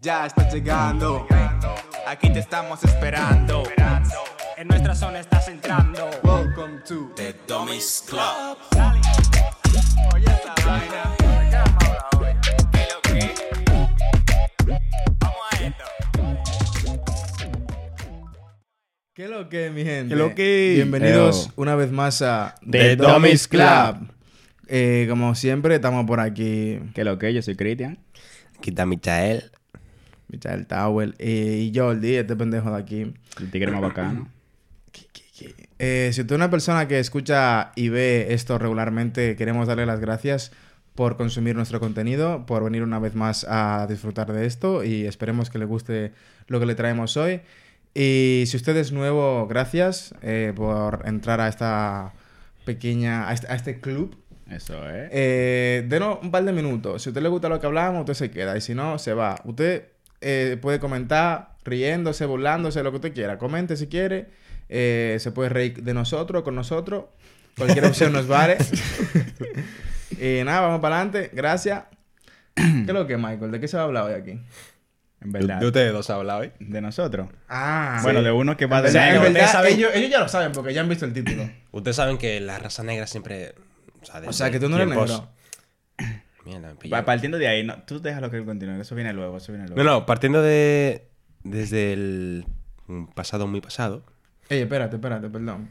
Ya estás llegando. Aquí te estamos esperando. En nuestra zona estás entrando. Welcome to The Dummies Club. Oye esta vaina. ¿Qué lo que? Vamos a esto. ¿Qué lo que, mi gente? ¿Qué lo que? Bienvenidos Eo. una vez más a The Dummies Club. Eh, como siempre, estamos por aquí, ¿Qué lo que? Yo soy Cristian. Aquí está Michael. Michael Towel eh, y Jordi, este pendejo de aquí. El tigre más bacano. Eh, si tú eres una persona que escucha y ve esto regularmente, queremos darle las gracias por consumir nuestro contenido, por venir una vez más a disfrutar de esto y esperemos que le guste lo que le traemos hoy. Y si usted es nuevo, gracias eh, por entrar a esta pequeña, a este, a este club. Eso es. Eh, denos un par de minutos. Si a usted le gusta lo que hablamos, usted se queda. Y si no, se va. Usted eh, puede comentar riéndose, burlándose, lo que usted quiera. Comente si quiere. Eh, se puede reír de nosotros, con nosotros. Cualquier opción nos vale. y nada, vamos para adelante. Gracias. ¿Qué es lo que, Michael? ¿De qué se va a hablar hoy aquí? En verdad. De ustedes dos habla hoy. De nosotros. Ah, bueno, de uno que va de O sea, en negro. verdad, saben- ellos, ellos ya lo saben porque ya han visto el título. Ustedes saben que la raza negra siempre. O sea, O sea, que tú no eres negro. Mierda, me Partiendo de ahí, no, tú déjalo que él continúe. Eso viene luego, eso viene luego. No, no, partiendo de. Desde el pasado muy pasado. Ey, espérate, espérate, perdón.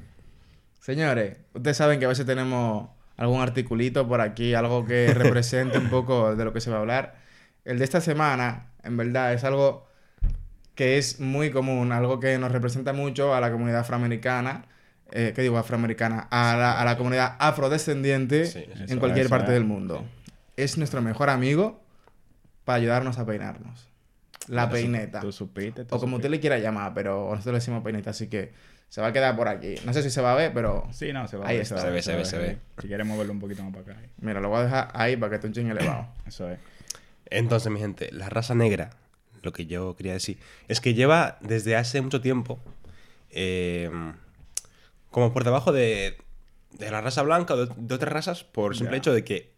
Señores, ustedes saben que a veces tenemos algún articulito por aquí, algo que represente un poco de lo que se va a hablar. El de esta semana, en verdad, es algo que es muy común, algo que nos representa mucho a la comunidad afroamericana. Eh, ¿Qué digo afroamericana? A la, a la comunidad afrodescendiente Sí, en cualquier eso, parte eh. del mundo. Es nuestro mejor amigo para ayudarnos a peinarnos. La peineta. Tú supiste. tú O como usted le quiera llamar, pero nosotros le decimos peineta, así que se va a quedar por aquí. No sé si se va a ver, pero supiste. Sí, no, se va a Ahí ver, está. Se ve, se ve, se ve. Si quieres moverlo un poquito más para acá. ahí. mira, lo voy a dejar ahí para que esté un ching elevado. Eso es. Entonces, mi gente, la raza negra, lo que yo quería decir, es que lleva desde hace mucho tiempo eh, como por debajo de, de la raza blanca o de, de otras razas por simple hecho de que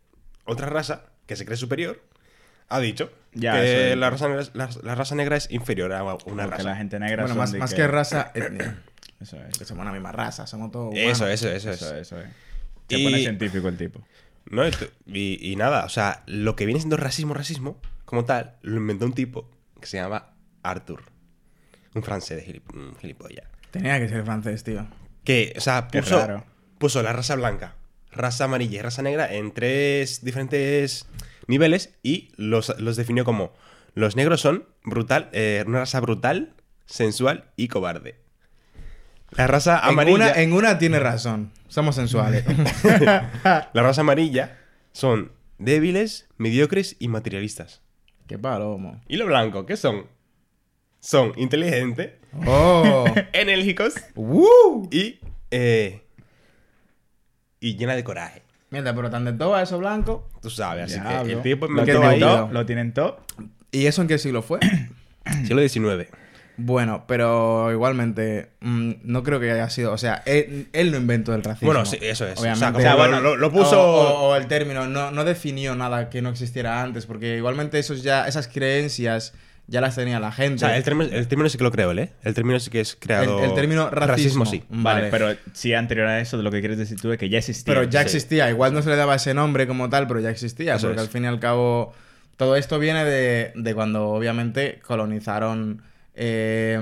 otra raza que se cree superior ha dicho Ya, que es. la raza, negra, es- la, la raza negra es inferior a una Porque raza. la gente negra Bueno, más, que... raza, etnia. Eso es. Que somos la misma raza, somos todos humanos. Eso, eso, eso, Eso es. es, eso es. Se Y- pone científico el tipo. ¿No? Y, y- y nada, o sea, lo que viene siendo racismo, racismo, como tal, lo inventó un tipo que se llama Arthur. Un francés de gilip- un gilipollas. Tenía que ser francés, tío. Que, o sea, puso, puso la raza blanca, raza amarilla y raza negra en tres diferentes niveles y los, los definió como los negros son brutal, eh, una raza brutal, sensual y cobarde. La raza En amarilla, una, en una tiene razón. Somos sensuales. la raza amarilla son débiles, mediocres y materialistas. Qué palomo. ¿Y lo blanco qué son? Son inteligentes, ¡Oh! enérgicos y eh, y llena de coraje. Mierda, pero tan de todo a eso blanco. Tú sabes, así Diablo. que el tipo lo tienen ahí todo. lo tienen todo. ¿Y eso en qué siglo fue? siglo XIX. bueno, pero igualmente, mm, no creo que haya sido. O sea, él, él no inventó el racismo. Bueno, sí, eso es. Obviamente. O sea, O bueno, lo, lo puso... O, o- o el término, no, no definió nada que no existiera antes, porque igualmente esos ya, esas creencias ya las tenía la gente. o sea, el término, el término sí que lo creo, ¿eh? El término sí que es creado... El- el término racismo. sí. Vale, pero si anterior a eso, lo que quieres decir tú es que ya existía. Pero ya sí. existía, igual no se le daba ese nombre como tal, pero ya existía, Eso porque es. al fin y al cabo todo esto viene de, de cuando obviamente colonizaron eh,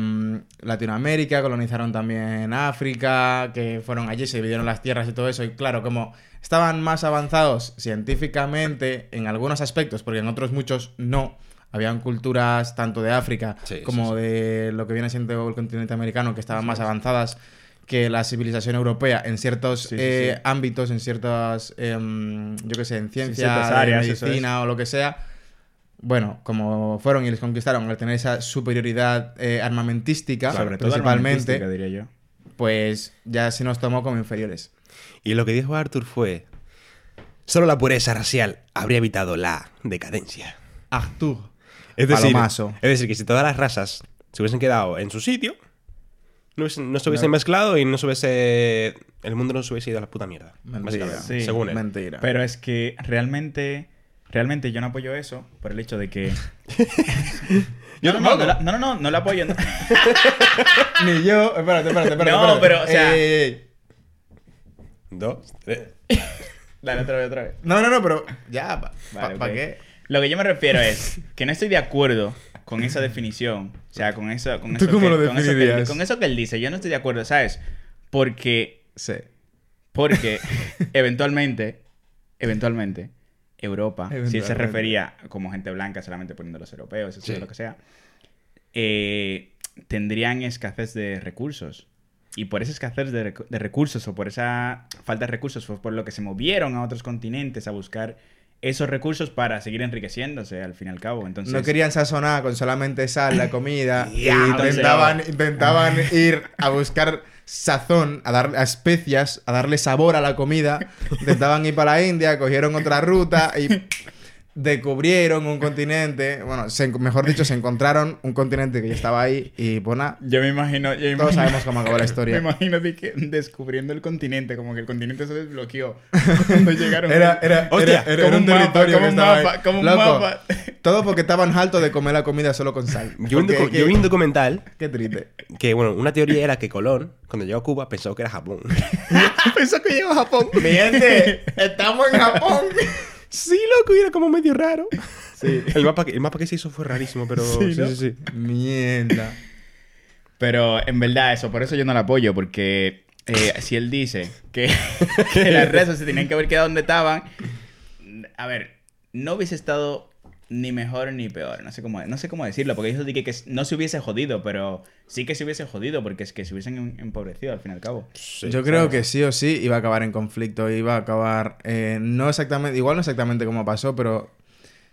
Latinoamérica, colonizaron también África, que fueron allí, se dividieron las tierras y todo eso, y claro, como estaban más avanzados científicamente en algunos aspectos, porque en otros muchos no. Habían culturas tanto de África Sí, como sí. de lo que viene siendo el continente americano que estaban más avanzadas que la civilización europea en ciertos eh, ámbitos, en ciertas, em, yo qué sé, en ciencia, áreas, eso medicina o lo que sea. Bueno, como fueron y les conquistaron al tener esa superioridad eh, armamentística, Sobre todo principalmente, armamentística, diría yo. pues ya se nos tomó como inferiores. Y lo que dijo Arthur fue... Solo la pureza racial habría evitado la decadencia. Artur. Es decir, Palomazo. es decir, que si todas las razas se hubiesen quedado en su sitio, no, hubiesen- no se hubiesen mezclado y no se hubiese... El mundo no se hubiese ido a la puta mierda. Mentira. Básicamente, Sí, según él. Mentira. Pero es que realmente realmente yo no apoyo eso por el hecho de que... Yo no, no, no, no, no, no, no, no lo apoyo. no. Ni yo. Espérate, espérate, espérate. No, espérate. pero, o sea- Ey, ey, ey. Dos, tres. Dale otra vez, otra vez. No, no, no, pero. Ya, ¿para Vale, ok. qué? Lo que yo me refiero es que no estoy de acuerdo con esa definición. O sea, con eso, con ¿Tú eso, cómo que, lo con, eso que con eso que él dice. Yo no estoy de acuerdo, ¿sabes? Porque, Sí. porque eventualmente, eventualmente, Europa, si él se Eventualmente. refería como gente blanca, solamente poniendo los europeos, eso Sí. lo que sea, eh, tendrían escasez de recursos. Y por esa escasez de, de recursos o por esa falta de recursos fue por lo que se movieron a otros continentes a buscar esos recursos para seguir enriqueciéndose al fin y al cabo. Entonces, No querían sazonar con solamente sal la comida y intentaban, intentaban ir a buscar sazón, a dar a especias, a darle sabor a la comida. Intentaban ir para la India, cogieron otra ruta y descubrieron un continente. Bueno, se- mejor dicho, se encontraron un continente que ya estaba ahí y pues nada, Yo me imagino. Yo Todos imagino- sabemos cómo acabó la historia. Me imagino de que descubriendo el continente, como que el continente se desbloqueó cuando llegaron. Era, era, Hostia, era, era como un un mapa, territorio como que un estaba ahí. mapa, como un Loco, mapa. Todo porque estaban hartos de comer la comida solo con sal. Yo vi, un que- yo vi un documental Qué triste. que, bueno, una teoría era que Colón, cuando llegó a Cuba, pensó que era Japón. Pensó que llegó a Japón. Mi gente, estamos en Japón. Sí, loco, era como medio raro. Sí. El mapa, que, el mapa que se hizo fue rarísimo, pero sí, Sí, ¿no? sí, sí. Mierda. Pero en verdad, eso, por eso yo no lo apoyo, porque eh, si él dice que, que las redes se tenían que haber quedado donde estaban, a ver, no hubiese estado ni mejor ni peor, no sé cómo, no sé cómo decirlo, porque ellos dije que no se hubiese jodido, pero sí que se hubiese jodido, porque es que se hubiesen em- empobrecido al fin y al cabo. Sí, Yo creo ¿sabes? que sí o sí iba a acabar en conflicto. Iba a acabar. eh, no exactamente. Igual no exactamente como pasó, pero.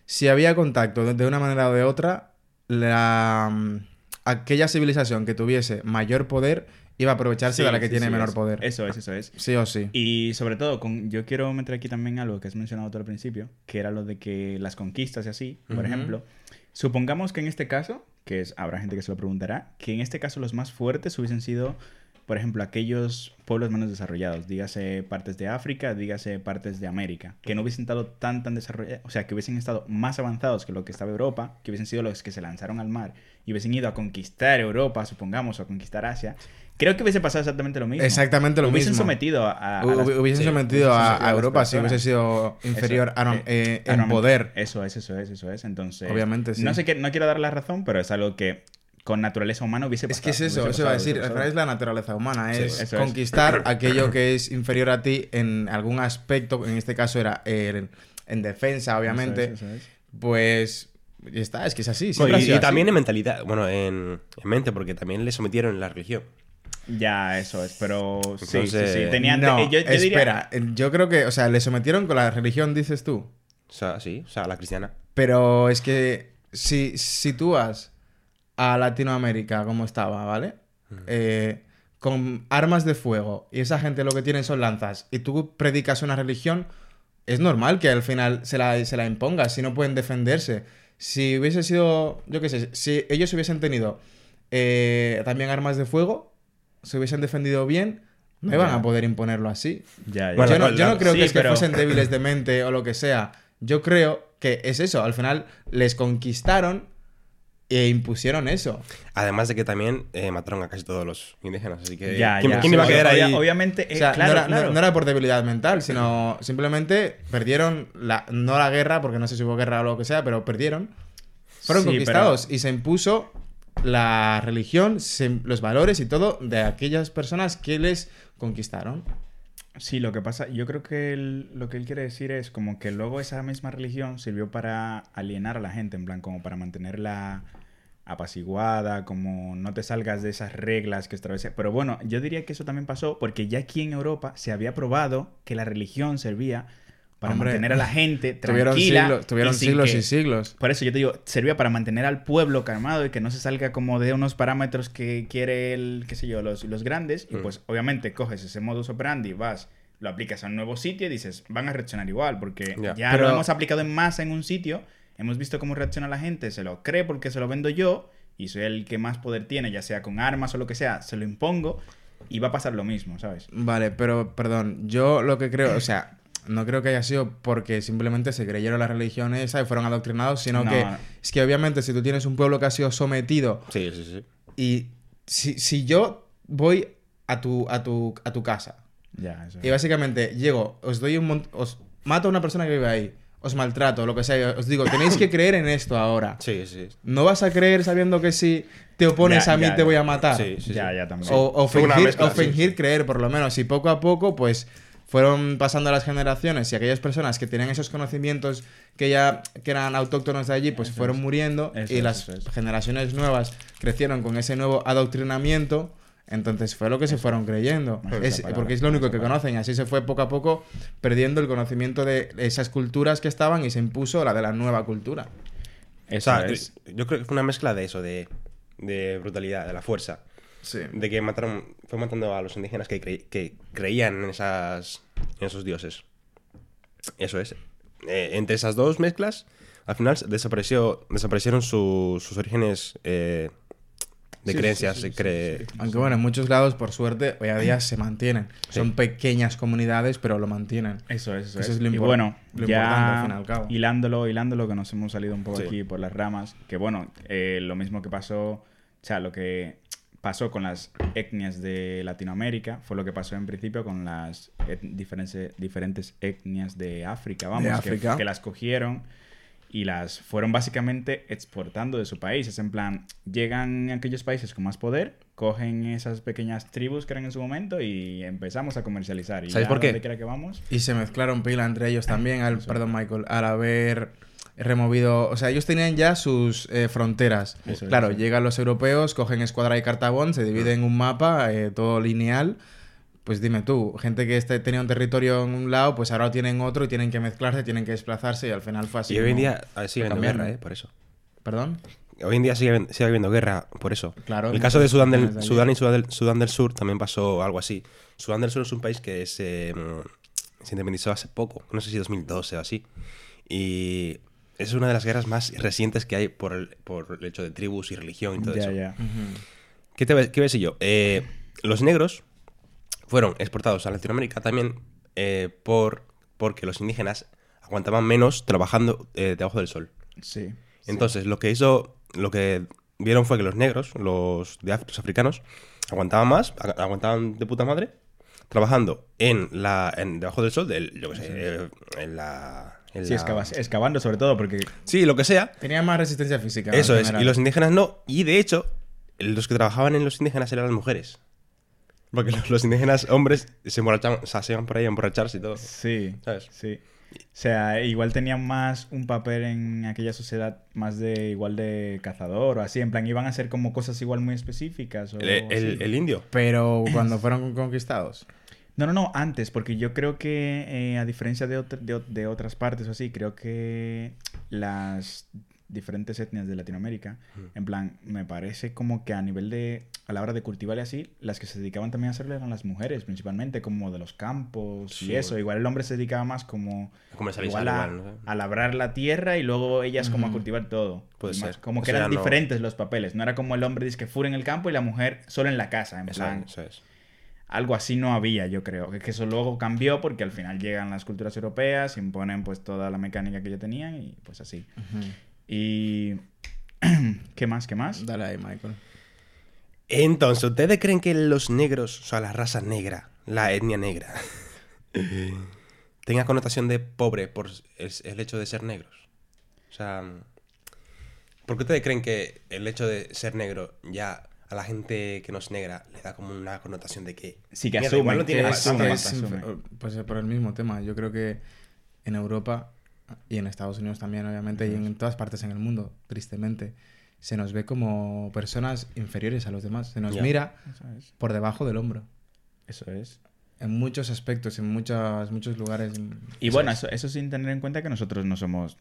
Si había contacto de, de una manera o de otra, la. mm, aquella civilización que tuviese mayor poder iba a aprovecharse Sí, de la que sí, tiene sí, menor poder. Eso es, eso es. Sí o sí. Y sobre todo, con, yo quiero meter aquí también algo que has mencionado tú al principio, que era lo de que las conquistas y así, por ejemplo. Supongamos que en este caso, que es, habrá gente que se lo preguntará, que en este caso los más fuertes hubiesen sido, por ejemplo, aquellos pueblos menos desarrollados, dígase partes de África, dígase partes de América, que no hubiesen estado tan, tan desarrollados, o sea, que hubiesen estado más avanzados que lo que estaba Europa, que hubiesen sido los que se lanzaron al mar y hubiesen ido a conquistar Europa, supongamos, o a conquistar Asia. Creo que hubiese pasado exactamente lo mismo. Exactamente lo hubiesen mismo. sometido a, a- las- hubiesen sí, sometido a, Europa si hubiese sido inferior Eso, a- eh, eh, en poder. Eso es, eso es, eso es. Entonces, Obviamente, sí. No sé qué, no quiero dar la razón, pero es algo que con naturaleza humana hubiese Es pasado. que es eso, eso iba a decir. Al es la naturaleza humana, Sí, es es. conquistar aquello que es inferior a ti en algún aspecto, en este caso era el- en defensa, obviamente. Eso es, eso es. Pues ya está, es que es así. Y, y así. también en mentalidad, bueno, en, en mente, porque también le sometieron en la religión. Ya, eso es, pero sí, sí, Entonces- sí. Tenían, No, eh, yo, yo espera, diría, yo creo que, o sea, le sometieron con la religión, dices tú. O sea, sí, o sea, la cristiana. Pero es que si, si tú vas a Latinoamérica como estaba, ¿vale? Eh, con armas de fuego y esa gente lo que tienen son lanzas y tú predicas una religión, es normal que al final se la, se la impongas si no pueden defenderse. Si hubiese sido, yo qué sé, si ellos hubiesen tenido eh, también armas de fuego, se hubiesen defendido bien, no iban a poder imponerlo así. Bueno, yo, no, la- yo no creo sí, que es que pero- fuesen débiles de mente o lo que sea. Yo creo que es eso. Al final les conquistaron e impusieron eso. Además de que también eh, mataron a casi todos los indígenas, así que... ya, ¿quién, ya. quién iba a quedar obvia- ahí? Obviamente, eh, O sea, claro, no, era, no- claro. no era por debilidad mental, sino simplemente perdieron, la, no la guerra, porque no sé si hubo guerra o lo que sea, pero perdieron. Fueron Sí, conquistados y se impuso la religión, los valores y todo de aquellas personas que les conquistaron. Sí, lo que pasa, yo creo que lo que él quiere decir es como que luego esa misma religión sirvió para alienar a la gente, en plan, como para mantenerla apaciguada, como no te salgas de esas reglas que establecía. Pero bueno, yo diría que eso también pasó porque ya aquí en Europa se había probado que la religión servía para Hombre, mantener a la gente Tuvieron tranquila. tuvieron y siglos que- y siglos. Por eso yo te digo, servía para mantener al pueblo calmado y que no se salga como de unos parámetros que quiere el, qué sé yo, los, los grandes. Y Mm. pues obviamente coges ese modus operandi, vas, lo aplicas a un nuevo sitio y dices, van a reaccionar igual, porque Ya. ya Pero- lo hemos aplicado en masa en un sitio, hemos visto cómo reacciona la gente, se lo cree porque se lo vendo yo y soy el que más poder tiene, ya sea con armas o lo que sea, se lo impongo y va a pasar lo mismo, ¿sabes? Vale, pero perdón, yo lo que creo, o sea, no creo que haya sido porque simplemente se creyeron la religión esa y fueron adoctrinados, sino No. que es que obviamente si tú tienes un pueblo que ha sido sometido Sí, sí, sí. y si, si yo voy a tu, a tu, a tu casa Ya, eso. y básicamente llego, os doy un mont- os mato a una persona que vive ahí, os maltrato, lo que sea, os digo, tenéis que creer en esto ahora. Sí, sí. No vas a creer sabiendo que si te opones Ya, a mí ya, te voy a matar. Sí, sí, ya, sí. ya también. O, fingir, mezcla, o sí, fingir sí. creer, por lo menos. Y poco a poco, pues fueron pasando las generaciones y aquellas personas que tenían esos conocimientos que ya que eran autóctonos de allí, pues Eso fueron es. muriendo Eso y es, las es. generaciones nuevas crecieron con ese nuevo adoctrinamiento. Entonces fue lo que se fueron creyendo. Es porque es lo único que conocen. Así se fue poco a poco perdiendo el conocimiento de esas culturas que estaban y se impuso la de la nueva cultura. O Eso sea, yo creo que fue una mezcla de eso, de, de brutalidad, de la fuerza. Sí. De que mataron, fue matando a los indígenas que, cre- que creían en, esas, en esos dioses. Eso es. Eh, entre esas dos mezclas, al final desapareció, desaparecieron su- sus orígenes eh, de Sí, creencias. sí, sí, Aunque bueno, en muchos lados, por suerte, hoy a día se mantienen. Sí. Son pequeñas comunidades, pero lo mantienen. Eso es, eso, Eso es. es lo y bueno, lo ya importante, al fin y al cabo. hilándolo, hilándolo, que nos hemos salido un poco Sí. aquí por las ramas, que bueno, eh, lo mismo que pasó, o sea, lo que pasó con las etnias de Latinoamérica fue lo que pasó en principio con las et- diferentes, diferentes etnias de África, vamos, que- África. Que, las cogieron y las fueron básicamente exportando de su país. Es en plan, llegan a aquellos países con más poder, cogen esas pequeñas tribus que eran en su momento y empezamos a comercializar. Y ¿Sabéis ya por qué? que vamos, Y se mezclaron pila entre ellos también, al, perdón Michael, al haber removido, o sea, ellos tenían ya sus eh, fronteras. Eso es, claro, sí. llegan los europeos, cogen Escuadra y Cartabón, se divide en un mapa, eh, todo lineal. Pues dime tú, gente que este, tenía un territorio en un lado, pues ahora tienen otro y tienen que mezclarse, tienen que desplazarse y al final fue así. y hoy en día eh, sigue habiendo guerra, ¿eh? Por eso. ¿Perdón? Hoy en día sigue, sigue habiendo guerra por eso. Claro, El caso de Sudán, del, Sudán y Sudán del, Sudán del Sur también pasó algo así. Sudán del Sur es un país que se, mm, se independizó hace poco, no sé si 2012 o así. Y es una de las guerras más recientes que hay por el, por el hecho de tribus y religión y todo eso. ya. Ujú. ¿Qué, te, ves- qué ves yo? Eh, los negros fueron exportados a Latinoamérica también eh, por, porque los indígenas aguantaban menos trabajando eh, debajo del sol. Sí. Entonces, lo que hizo, lo que vieron fue que los negros, los, de Af- los africanos, aguantaban más, agu- aguantaban de puta madre, trabajando en la, en, debajo del sol, del, yo qué sé, eh, en la... en Sí, la- excavando sobre todo, porque Sí, lo que sea. Tenían más resistencia física. Eso es. general. Y los indígenas no. Y de hecho, los que trabajaban en los indígenas eran las mujeres. Porque los, los indígenas hombres se emborrachaban, o sea, se iban por ahí a emborracharse y todo. sí, ¿Sabes? sí. O sea, igual tenían más un papel en aquella sociedad más de igual de cazador o así, en plan iban a hacer como cosas igual muy específicas o El, el indio. Pero cuando fueron conquistados. No, no, no, antes, porque yo creo que eh, a diferencia de, de, ot- de otras partes o así, creo que las diferentes etnias de Latinoamérica, en plan, me parece como que a nivel de, a la hora de cultivar y así, las que se dedicaban también a hacerlo eran las mujeres, principalmente, como de los campos Sí, y eso. Igual el hombre se dedicaba más como, A comercializar igual a, igual, ¿no? a labrar la tierra y luego ellas como a cultivar todo. Puede más- ser. Como O que sea, eran no- diferentes los papeles, no era como el hombre dice que fuera en el campo y la mujer solo en la casa, en plan. eso es. Algo así no había, yo creo. Que que eso luego cambió porque al final llegan las culturas europeas, imponen pues toda la mecánica que ya tenían y pues así. Y... ¿Qué más? ¿Qué más? Dale ahí, Michael. Entonces, ¿ustedes creen que los negros, o sea, la raza negra, la etnia negra, tenga connotación de pobre por el, el hecho de ser negros? O sea, ¿por qué ustedes creen que el hecho de ser negro ya a la gente que no es negra le da como una connotación de que... Sí, que asumen, igual no tiene que asume. Pues por el mismo tema. Yo creo que en Europa y en Estados Unidos también, obviamente, y en todas partes en el mundo, tristemente, se nos ve como personas inferiores a los demás. Se nos mira es. por debajo del hombro. Eso es. En muchos aspectos, en muchos, muchos lugares. Y Eso bueno, es. eso, eso sin tener en cuenta que nosotros no somos,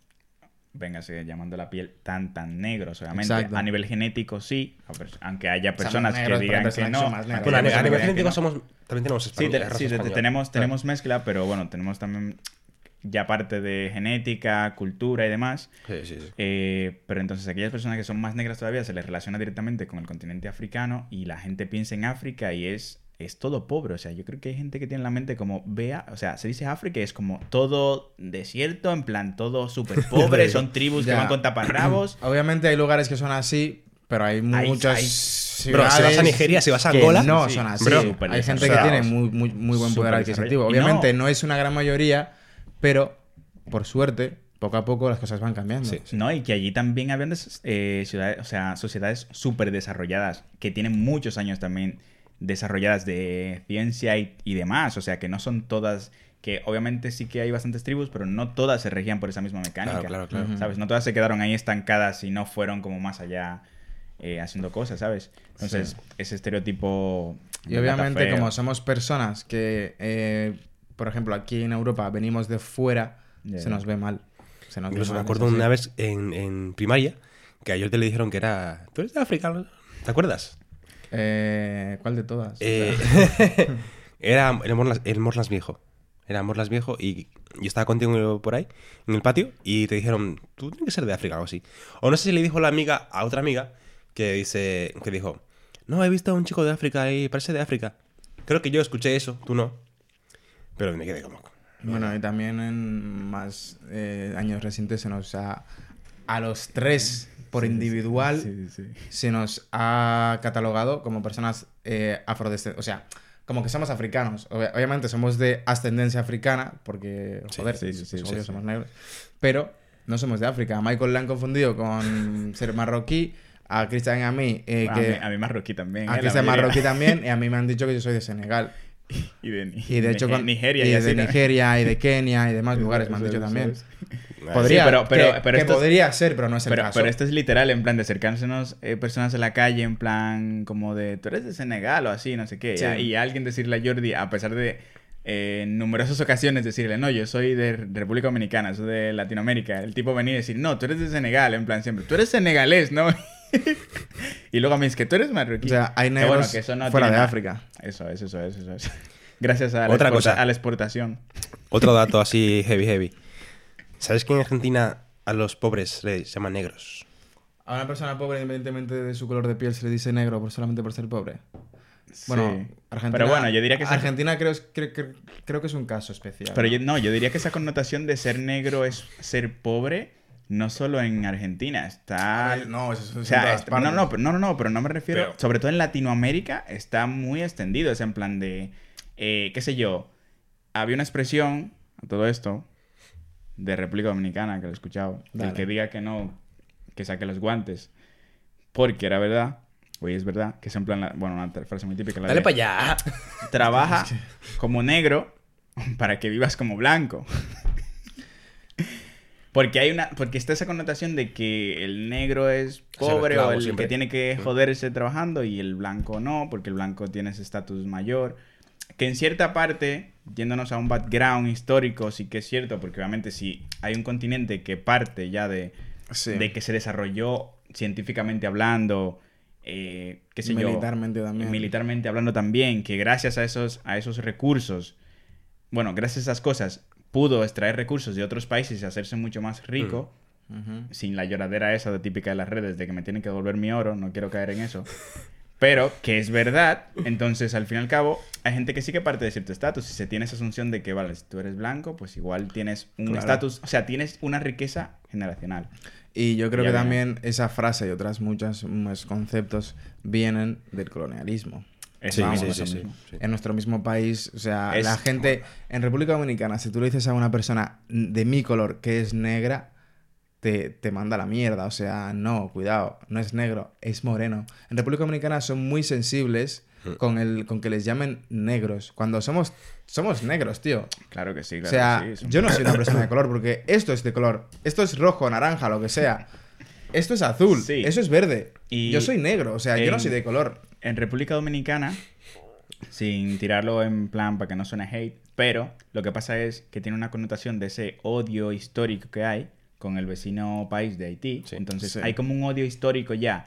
véngase, llamando la piel tan, tan negros, obviamente. Exacto. A nivel genético sí, aunque haya personas que digan que no. más Bueno, a, nivel que genético no. somos... También tenemos Sí, español, te- sí, te- española. tenemos, tenemos mezcla, pero bueno, tenemos también ya parte de genética, cultura y demás. Sí, sí, sí. Eh, pero entonces aquellas personas que son más negras todavía se les relaciona directamente con el continente africano y la gente piensa en África y es es todo pobre. O sea, yo creo que hay gente que tiene en la mente como, vea, o sea, se dice África y es como todo desierto, en plan, todo súper pobre, son tribus que van con taparrabos. Obviamente hay lugares que son así, pero hay Hay- muchas hay- Bro, si vas a Nigeria, si vas a que Angola, no sí, son así. bro, hay gente que tiene muy, muy, muy buen poder adquisitivo. Obviamente no- no... es una gran mayoría, pero por suerte, poco a poco las cosas van cambiando. Sí. No, y que allí también habían eh, ciudades, o sea, sociedades súper desarrolladas, que tienen muchos años también desarrolladas de ciencia y, y demás. O sea, que no son todas, que obviamente sí que hay bastantes tribus, pero no todas se regían por esa misma mecánica. Claro, claro, claro. ¿Sabes? No todas se quedaron ahí estancadas y no fueron como más allá eh, haciendo cosas, ¿sabes? Entonces, ese estereotipo... Y obviamente, como somos personas que, eh, por ejemplo, aquí en Europa venimos de fuera, se nos ve mal. Se nos ve Incluso me acuerdo una vez en, en primaria que a Jordi le dijeron que era. Tú eres de África, ¿no? ¿te acuerdas? Eh, ¿Cuál de todas? Eh, era el Morlas, el Morlas Viejo. Era Morlas Viejo y yo estaba contigo por ahí, en el patio, y te dijeron, tú tienes que ser de África o algo así. O no sé si le dijo la amiga a otra amiga que dice que dijo, no, he visto a un chico de África y parece de África. Creo que yo escuché eso, tú no. Pero me quedé como... Bueno, y también en más eh, años recientes se nos ha... A los tres por individual Sí, sí, sí. se nos ha catalogado como personas eh, afrodescendientes. O sea, como que somos africanos. Ob- obviamente somos de ascendencia africana, porque, Sí, joder, sí, sí, sí, sí, obvio, sí. somos negros. Pero no somos de África. A Michael le han confundido con ser marroquí. A Cristian y a mí, eh, a, que... mí, a mí marroquí también. a eh, la Cristian marroquí también. Y a mí me han dicho que yo soy de Senegal. Y de, Y de hecho, Nigeria y y, de. Nigeria y de Kenia y demás lugares me han dicho también. Podría, pero- pero- que, pero que esto es- podría ser, pero no es el Pero, caso. pero esto es literal, en plan de acercársenos eh, personas en la calle, en plan como de, tú eres de Senegal o así, no sé qué. Sí. Y, y alguien decirle a Jordi, a pesar de eh, en numerosas ocasiones decirle, no, yo soy de República Dominicana, soy de Latinoamérica. El tipo venir y decir, no, tú eres de Senegal, en plan siempre, tú eres senegalés, ¿no? y luego a mí es que tú eres marroquí. O sea, hay Pero bueno, negros que eso no fuera de nada- África. Eso es, eso es, eso es. Gracias a la, Otra cosa. a la exportación. Otro dato así heavy, heavy. ¿Sabes que en Argentina a los pobres les llaman negros? A una persona pobre, independientemente de su color de piel, se le dice negro por solamente por ser pobre. Bueno, Sí. Argentina. Pero bueno, yo diría que esa- Argentina creo, es- cre- cre- creo que es un caso especial. Pero ¿no? yo, no, yo diría que esa connotación de ser negro es ser pobre, no solo en Argentina, está... A ver, no, eso es o sea, no, no, no, no, no, pero no me refiero... Pero- Sobre todo en Latinoamérica está muy extendido, es en plan de... eh, qué sé yo, había una expresión, a todo esto, de República Dominicana, que lo he escuchado, el Dale. que diga que no, que saque los guantes, porque era verdad, hoy es verdad, que es en plan, la- bueno, una frase muy típica. La Dale de, para allá. trabaja como negro para que vivas como blanco. Porque hay una. Porque está esa connotación de que el negro es pobre o el siempre. que tiene que joderse trabajando y el blanco no, porque el blanco tiene ese estatus mayor. Que en cierta parte, yéndonos a un background histórico, sí que es cierto, porque obviamente si hay un continente que parte ya de, Sí. de que se desarrolló científicamente hablando, eh, qué sé yo, Militarmente también. militarmente hablando también, que gracias a esos, a esos recursos, bueno, gracias a esas cosas, pudo extraer recursos de otros países y hacerse mucho más rico, Ujú. sin la lloradera esa de típica de las redes de que me tienen que devolver mi oro, no quiero caer en eso. Pero que es verdad, entonces al fin y al cabo hay gente que sí que parte de cierto estatus y se tiene esa asunción de que, vale, si tú eres blanco, pues igual tienes un Claro. estatus, o sea, tienes una riqueza generacional. Y yo creo Ya que también esa frase y otras muchas más conceptos vienen del colonialismo. Sí, sí, sí. En nuestro mismo país, o sea, Es- la gente en República Dominicana, si tú le dices a una persona de mi color que es negra, te, te manda a la mierda. O sea, no, cuidado, no es negro, es moreno. En República Dominicana son muy sensibles Mm. con, el, con que les llamen negros. Cuando somos, somos negros, tío. Claro que sí, claro o sea, que sí. yo no soy una persona de color porque esto es de color. Esto es rojo, naranja, lo que sea. Esto es azul, Sí. eso es verde. Y yo soy negro, o sea, yo no soy de color. En República Dominicana, sin tirarlo en plan para que no suene hate, pero lo que pasa es que tiene una connotación de ese odio histórico que hay con el vecino país de Haití. Sí. Entonces Sí. hay como un odio histórico ya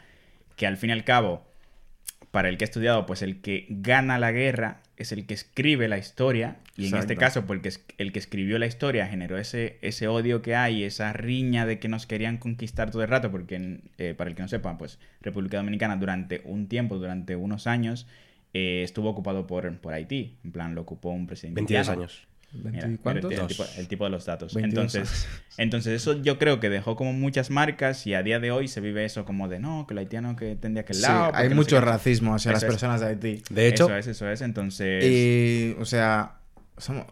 que al fin y al cabo, para el que ha estudiado, pues el que gana la guerra es el que escribe la historia. Y en este caso, porque es- el que escribió la historia generó ese, ese odio que hay, esa riña de que nos querían conquistar todo el rato, porque en- eh, para el que no sepa, pues República Dominicana durante un tiempo, durante unos años, eh, estuvo ocupado por, por Haití. En plan, lo ocupó un presidente. 22 haitiano. años. Mira, ¿20 mira cuántos? el, tipo, el tipo de los datos. 22 Entonces, entonces, eso yo creo que dejó como muchas marcas y a día de hoy se vive eso como de no, que el haitiano que tendría que Sí, lado. hay no mucho sé qué". racismo hacia las es. personas de Haití. De hecho, Eso es, eso es. Entonces, Y, o sea, somos...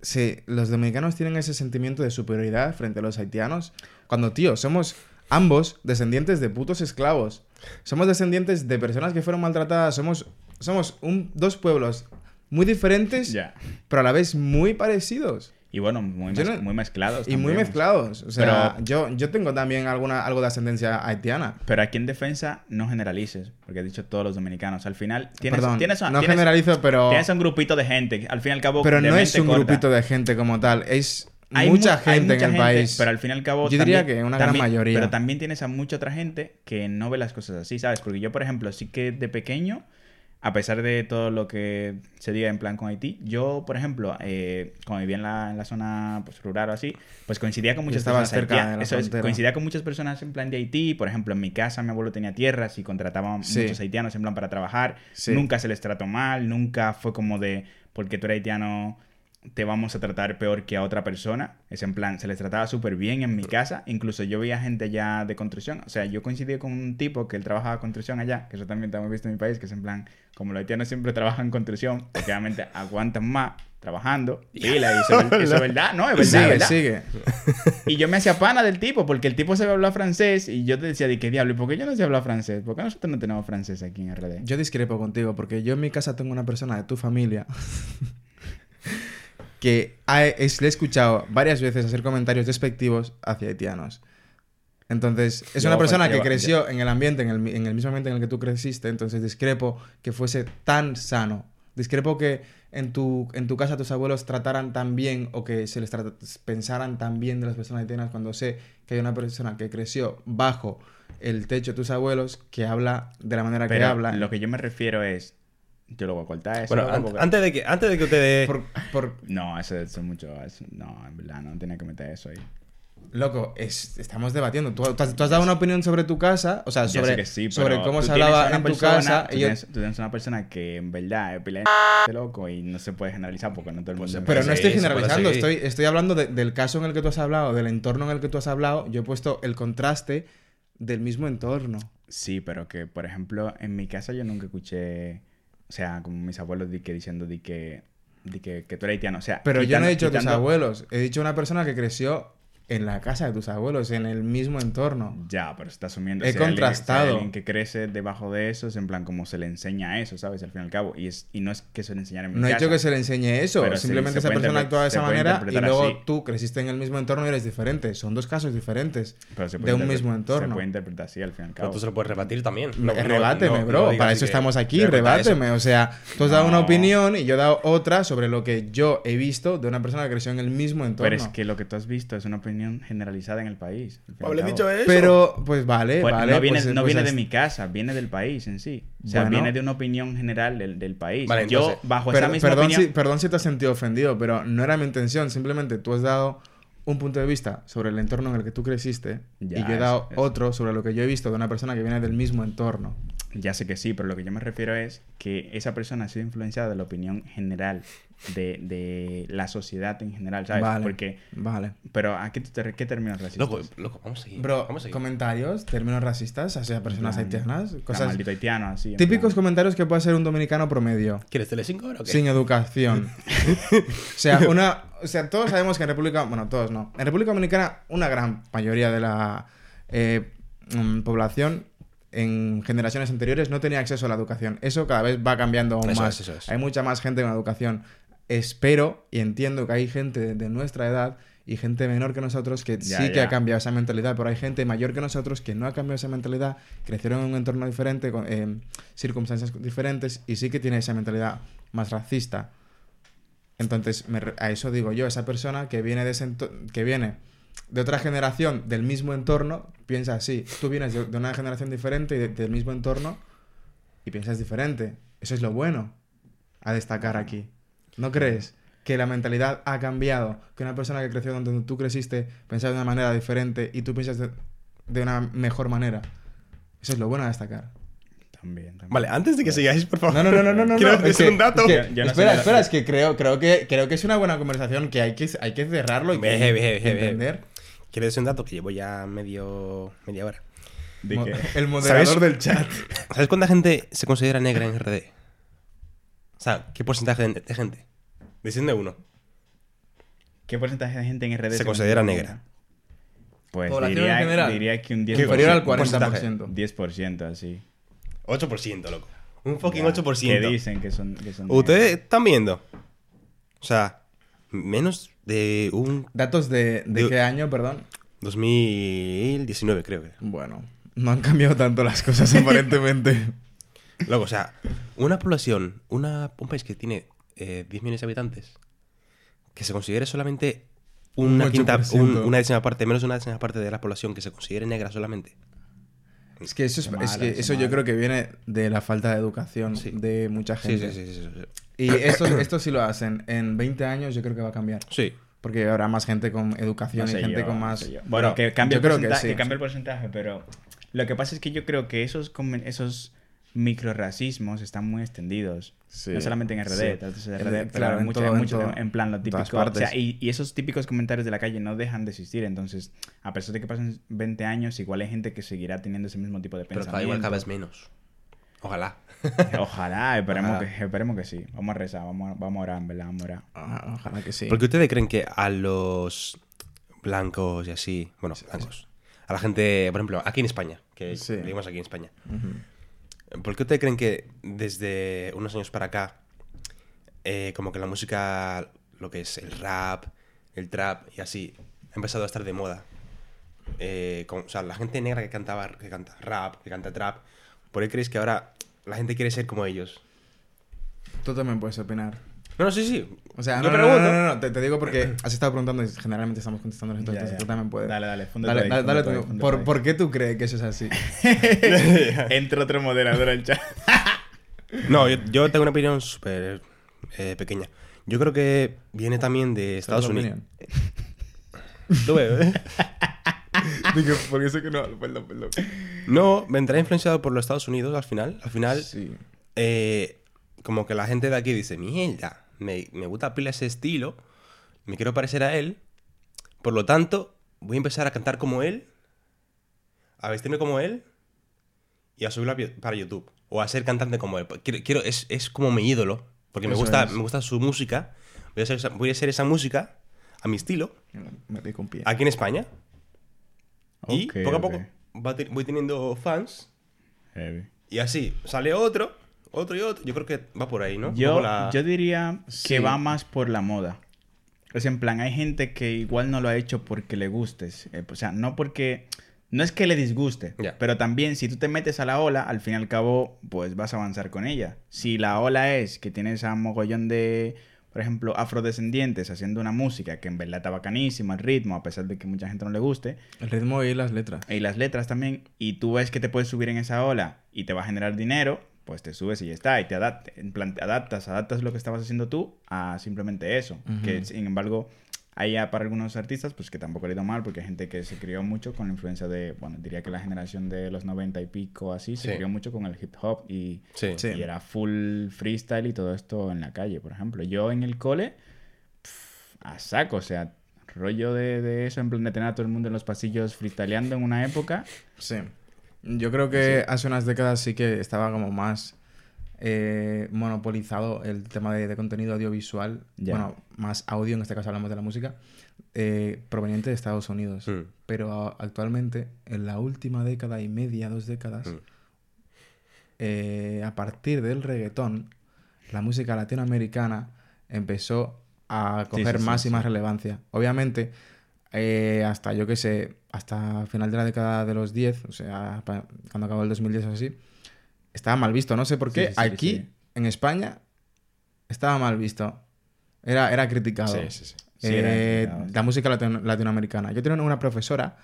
Sí, los dominicanos tienen ese sentimiento de superioridad frente a los haitianos. Cuando, tío, somos ambos descendientes de putos esclavos. Somos descendientes de personas que fueron maltratadas. Somos, somos un, dos pueblos muy diferentes, ya. pero a la vez muy parecidos. Y bueno, muy, no- muy mezclados. Y muy también. mezclados. O sea, Pero- yo, yo tengo también alguna, algo de ascendencia haitiana. Pero aquí en defensa no generalices, porque he dicho todos los dominicanos. Al final tienes, Perdón, tienes, no tienes- generalizo, pero... tienes un grupito de gente. Al fin y al cabo, Pero no es un corta. grupito de gente como tal, es Hay mucha mu- hay gente mucha en el gente, país. Pero al fin y al cabo. Yo diría también- que una gran también- mayoría. Pero también tienes a mucha otra gente que no ve las cosas así, ¿sabes? Porque yo, por ejemplo, sí que de pequeño, a pesar de todo lo que se diga en plan con Haití, yo, por ejemplo, eh, como vivía en la, en la zona pues, rural o así, pues coincidía con muchas personas cerca de Eso es, coincidía con muchas personas en plan de Haití. Por ejemplo, en mi casa mi abuelo tenía tierras y contrataba Sí. muchos haitianos en plan para trabajar. Sí. Nunca se les trató mal, nunca fue como de porque tú eres haitiano te vamos a tratar peor que a otra persona. Es en plan, se les trataba súper bien en mi casa. Incluso yo veía gente ya de construcción. O sea, yo coincidí con un tipo que él trabajaba construcción allá, que eso también está muy visto en mi país, que es en plan, como los haitianos siempre trabajan en construcción, porque obviamente aguantan más trabajando. Pila, y eso, es- eso es verdad, ¿no? Es verdad, sigue, ¿verdad? sigue. Y yo me hacía pana del tipo, porque el tipo se hablar francés y yo te decía, ¿de qué diablo? ¿Y por qué yo no sé hablar francés? ¿Por qué nosotros no tenemos francés aquí en RD? Yo discrepo contigo porque yo en mi casa tengo una persona de tu familia que ha- es- le he escuchado varias veces hacer comentarios despectivos hacia haitianos. Entonces, es Yo, una persona que yo- creció en el ambiente, en el, mi- en el mismo ambiente en el que tú creciste, entonces discrepo que fuese tan sano. Discrepo que en tu, en tu casa tus abuelos trataran tan bien o que se les trata- pensaran tan bien de las personas haitianas cuando sé que hay una persona que creció bajo el techo de tus abuelos que habla de la manera que habla. lo que yo me refiero es... Yo lo voy a cortar eso. Bueno, an- porque- antes de que antes de que ustedes Por, por- No, eso, es mucho... eso- no, en verdad, no tenía que meter eso ahí. loco, es- estamos debatiendo. ¿Tú, tú has, tú has dado una opinión sobre tu casa, o sea, sobre, sí, sobre cómo se hablaba en tu persona- casa. Tú y yo- tienes, tú tienes una persona que en verdad es pila de loco y no se puede generalizar porque no todo el Pues mundo... se Pero no estoy generalizando, estoy, estoy hablando de- del caso en el que tú has hablado, del entorno en el que tú has hablado. Yo he puesto el contraste del mismo entorno. Sí, pero que, por ejemplo, en mi casa yo nunca escuché, o sea, como mis abuelos di que diciendo di que, di que, que tú eres haitiano. O sea, Pero yo no he quitando- dicho tus quitando- abuelos, he dicho una persona que creció en la casa de tus abuelos, en el mismo entorno. Ya, pero está asumiendo. He si hay alguien- contrastado. alguien que crece debajo de eso, es en plan como se le enseña eso, ¿sabes? Al fin y al cabo. Y, es, y no es que se le enseñara en mi No he dicho que se le enseñe eso, Pero se- simplemente se esa persona actuaba de se esa manera y luego así. tú creciste en el mismo entorno y eres diferente. Son dos casos diferentes Pero se puede de un mismo Se entorno. puede interpretar así, al fin y al Pero cabo. tú se lo puedes rebatir también. No- no- rebáteme, no- bro. Para eso estamos aquí. rebata eso. Rebáteme. O sea, tú has dado una opinión y yo he dado otra sobre lo que yo he visto de una persona que creció en el mismo entorno. Pero es que lo que tú has visto es una opinión generalizada en el país. Pablo, dicho eso. Pero, pues vale, Pues vale. no viene, pues- no pues viene de mi casa, viene del país en sí. O sea, Bueno. viene de una opinión general del, del país. Vale, Yo, entonces- bajo Per- esa misma perdón, opinión... si, perdón si te has sentido ofendido, pero no era mi intención. Simplemente tú has dado un punto de vista sobre el entorno en el que tú creciste Ya, y yo he eso- dado eso. otro sobre lo que yo he visto de una persona que viene del mismo entorno. Ya sé que sí, pero lo que yo me refiero es que esa persona ha sido influenciada de la opinión general de, de la sociedad en general, ¿sabes? Vale. Porque... Vale. Pero ¿a qué, te- qué términos racistas? Loco, loco, vamos a seguir. Bro, vamos a seguir. comentarios, términos racistas hacia personas plan, haitianas, Cosas... maldito haitiano, así. típicos comentarios que puede hacer un dominicano promedio. ¿Quieres Telecinco ahora o qué? Sin educación. o sea, una. O sea, todos sabemos que en República. Bueno, todos no. En República Dominicana, una gran mayoría de la eh, mm, población en generaciones anteriores no tenía acceso a la educación. Eso cada vez va cambiando aún Eso más. es, eso es. Hay mucha más gente con educación. Espero y entiendo que hay gente de, nuestra edad y gente menor que nosotros que Ya, sí que ha cambiado esa mentalidad, pero hay gente mayor que nosotros que no ha cambiado esa mentalidad, crecieron en un entorno diferente, con eh, circunstancias diferentes y sí que tiene esa mentalidad más racista. Entonces, me a eso digo yo, esa persona que viene de, ese que viene de otra generación del mismo entorno, piensa así. Tú vienes de, de una generación diferente y de- del mismo entorno y piensas diferente. Eso es lo bueno a destacar aquí. ¿No crees que la mentalidad ha cambiado? Que una persona que creció donde tú creciste pensaba de una manera diferente y tú piensas de, de una mejor manera. Eso es lo bueno a destacar. También, también. Vale, antes de que sigáis, por favor. No, no, no, no, no, no. Quiero no, decir es que- un dato. es que- Yo- yo no espera, espera, es que creo, creo que creo que es una buena conversación que hay que, hay que cerrarlo y ve. entender. Quiero decir un dato que llevo ya medio media hora. ¿De Mo- qué? El moderador ¿Sabes? del chat. ¿Sabes cuánta gente se considera negra en RD? O sea, ¿qué porcentaje de, de gente? Diciendo uno. ¿Qué porcentaje de gente en RD Se considera negra? Pues diría, en general. diría que un 10%. ¿Qué Inferior al porcentaje? 40%. 10%, así. 8%, loco. Un fucking Ya, 8%. Que dicen que son, que son ¿Ustedes negros. están viendo? O sea, menos de un ¿Datos de, de De- qué año, perdón? 2019, creo que. Bueno, no han cambiado tanto las cosas aparentemente. Loco, o sea, una población, una, un país que tiene eh, 10 millones de habitantes, que se considere solamente una Un quinta, 8%. un- una décima parte, menos una décima parte de la población que se considere negra solamente. Es que eso, es, que eso yo creo que viene de la falta de educación Sí. de mucha gente. sí, sí, sí. Y esto, esto sí lo hacen. En 20 años yo creo que va a cambiar. Sí. Porque habrá más gente con No educación sé y gente yo, con no más... sé. Bueno, que cambie, el que porcentaje, sí. que cambie el porcentaje, pero lo que pasa es que yo creo que esos, esos microracismos están muy extendidos. Sí, no solamente en RD, sí. En- RD, pero claro, en, en mucho- todo- en en mucho- todo- en plan lo típico. O sea, y, y esos típicos comentarios de la calle no dejan de existir. Entonces, a pesar de que pasen 20 años, igual hay gente que seguirá teniendo ese mismo tipo de Pero pensamiento. cada igual cada vez menos. Ojalá. Ojalá, esperemos, Ojalá. Que, esperemos que sí. Vamos a rezar, vamos a, vamos a orar, verdad, vamos a orar. Ah, Ojalá que sí. Porque ustedes creen que a los blancos y así, bueno, blancos, a la gente, por ejemplo, aquí en España, que Sí. vivimos aquí en España, Ujú. ¿Por qué ustedes creen que desde unos años para acá, eh, como que la música, lo que es el rap, el trap y así, ha empezado a estar de moda? Eh, con- o sea, la gente negra que cantaba, que canta rap, que canta trap, ¿por qué creéis que ahora la gente quiere ser como ellos? Tú también puedes opinar. No, no, sí, sí. O sea, no, no, no, pregunto. no, no, no, te, te digo porque has estado preguntando y generalmente estamos contestando Ya, entonces ya. tú también puedes. Dale, dale, Dale, ahí, dale, tú. ahí, ¿Por, ahí. ¿Por qué tú crees que eso es así? Entra otro moderador al chat. No, yo, yo tengo una opinión súper eh, pequeña. Yo creo que viene también de Estados Unidos. opinión. Tú ves, ¿eh? Digo, porque sé que no, perdón, perdón. No, vendrá influenciado por los Estados Unidos al final. Al final, Sí. eh, como que la gente de aquí dice, mierda, me, me gusta pila ese estilo, me quiero parecer a él, por lo tanto, voy a empezar a cantar como él, a vestirme como él y a subirlo para YouTube. O a ser cantante como él. Quiero, quiero- es, es como mi ídolo, porque me gusta, es. me gusta su música. Voy a, hacer esa, voy a hacer esa música a mi estilo, Me un pie. aquí en España. Y poco a poco voy teniendo fans. Heavy. Y así, sale otro, otro y otro. Yo creo que va por ahí, ¿no? Yo, la- yo diría Sí. que va más por la moda. Es en plan, hay gente que igual no lo ha hecho porque le gustes. Eh, o sea, no porque... No es que le disguste, Ya. pero también si tú te metes a la ola, al fin y al cabo, pues vas a avanzar con ella. Si la ola es que tienes a mogollón de, por ejemplo, afrodescendientes haciendo una música que en verdad está bacanísima, el ritmo, a pesar de que mucha gente no le guste, El ritmo y las letras. y las letras también, y tú ves que te puedes subir en esa ola y te va a generar dinero, pues te subes y ya está, y te adaptas, en plan, te adaptas, adaptas lo que estabas haciendo tú a simplemente eso. Ujú. Que sin embargo, hay ya para algunos artistas, pues que tampoco le ha ido mal, porque hay gente que se crió mucho con la influencia de, bueno, diría que la generación de los 90 y pico así, se Sí. crió mucho con el hip hop y, Sí. Sí. y era full freestyle y todo esto en la calle, por ejemplo. Yo en el cole, pf, a saco, o sea, rollo de, de eso, en plan de tener a todo el mundo en los pasillos freestyleando en una época. Sí. Yo creo que hace unas décadas sí que estaba como más eh, monopolizado el tema de, de contenido audiovisual. Bueno, más audio, en este caso hablamos de la música, eh, proveniente de Estados Unidos. Mm. Pero actualmente, en la última década y media, dos décadas, Mm. eh, a partir del reggaetón, la música latinoamericana empezó a coger sí, sí, más y más relevancia. Obviamente, hasta yo que sé, hasta final de la década de los 10, o sea, cuando acabó el 2010 o así, estaba mal visto. No sé por qué. sí, sí, Aquí, sí. en España, estaba mal visto. Era, era criticado. Sí, sí, sí. Era Eh, la música latino- latinoamericana. Yo tenía una profesora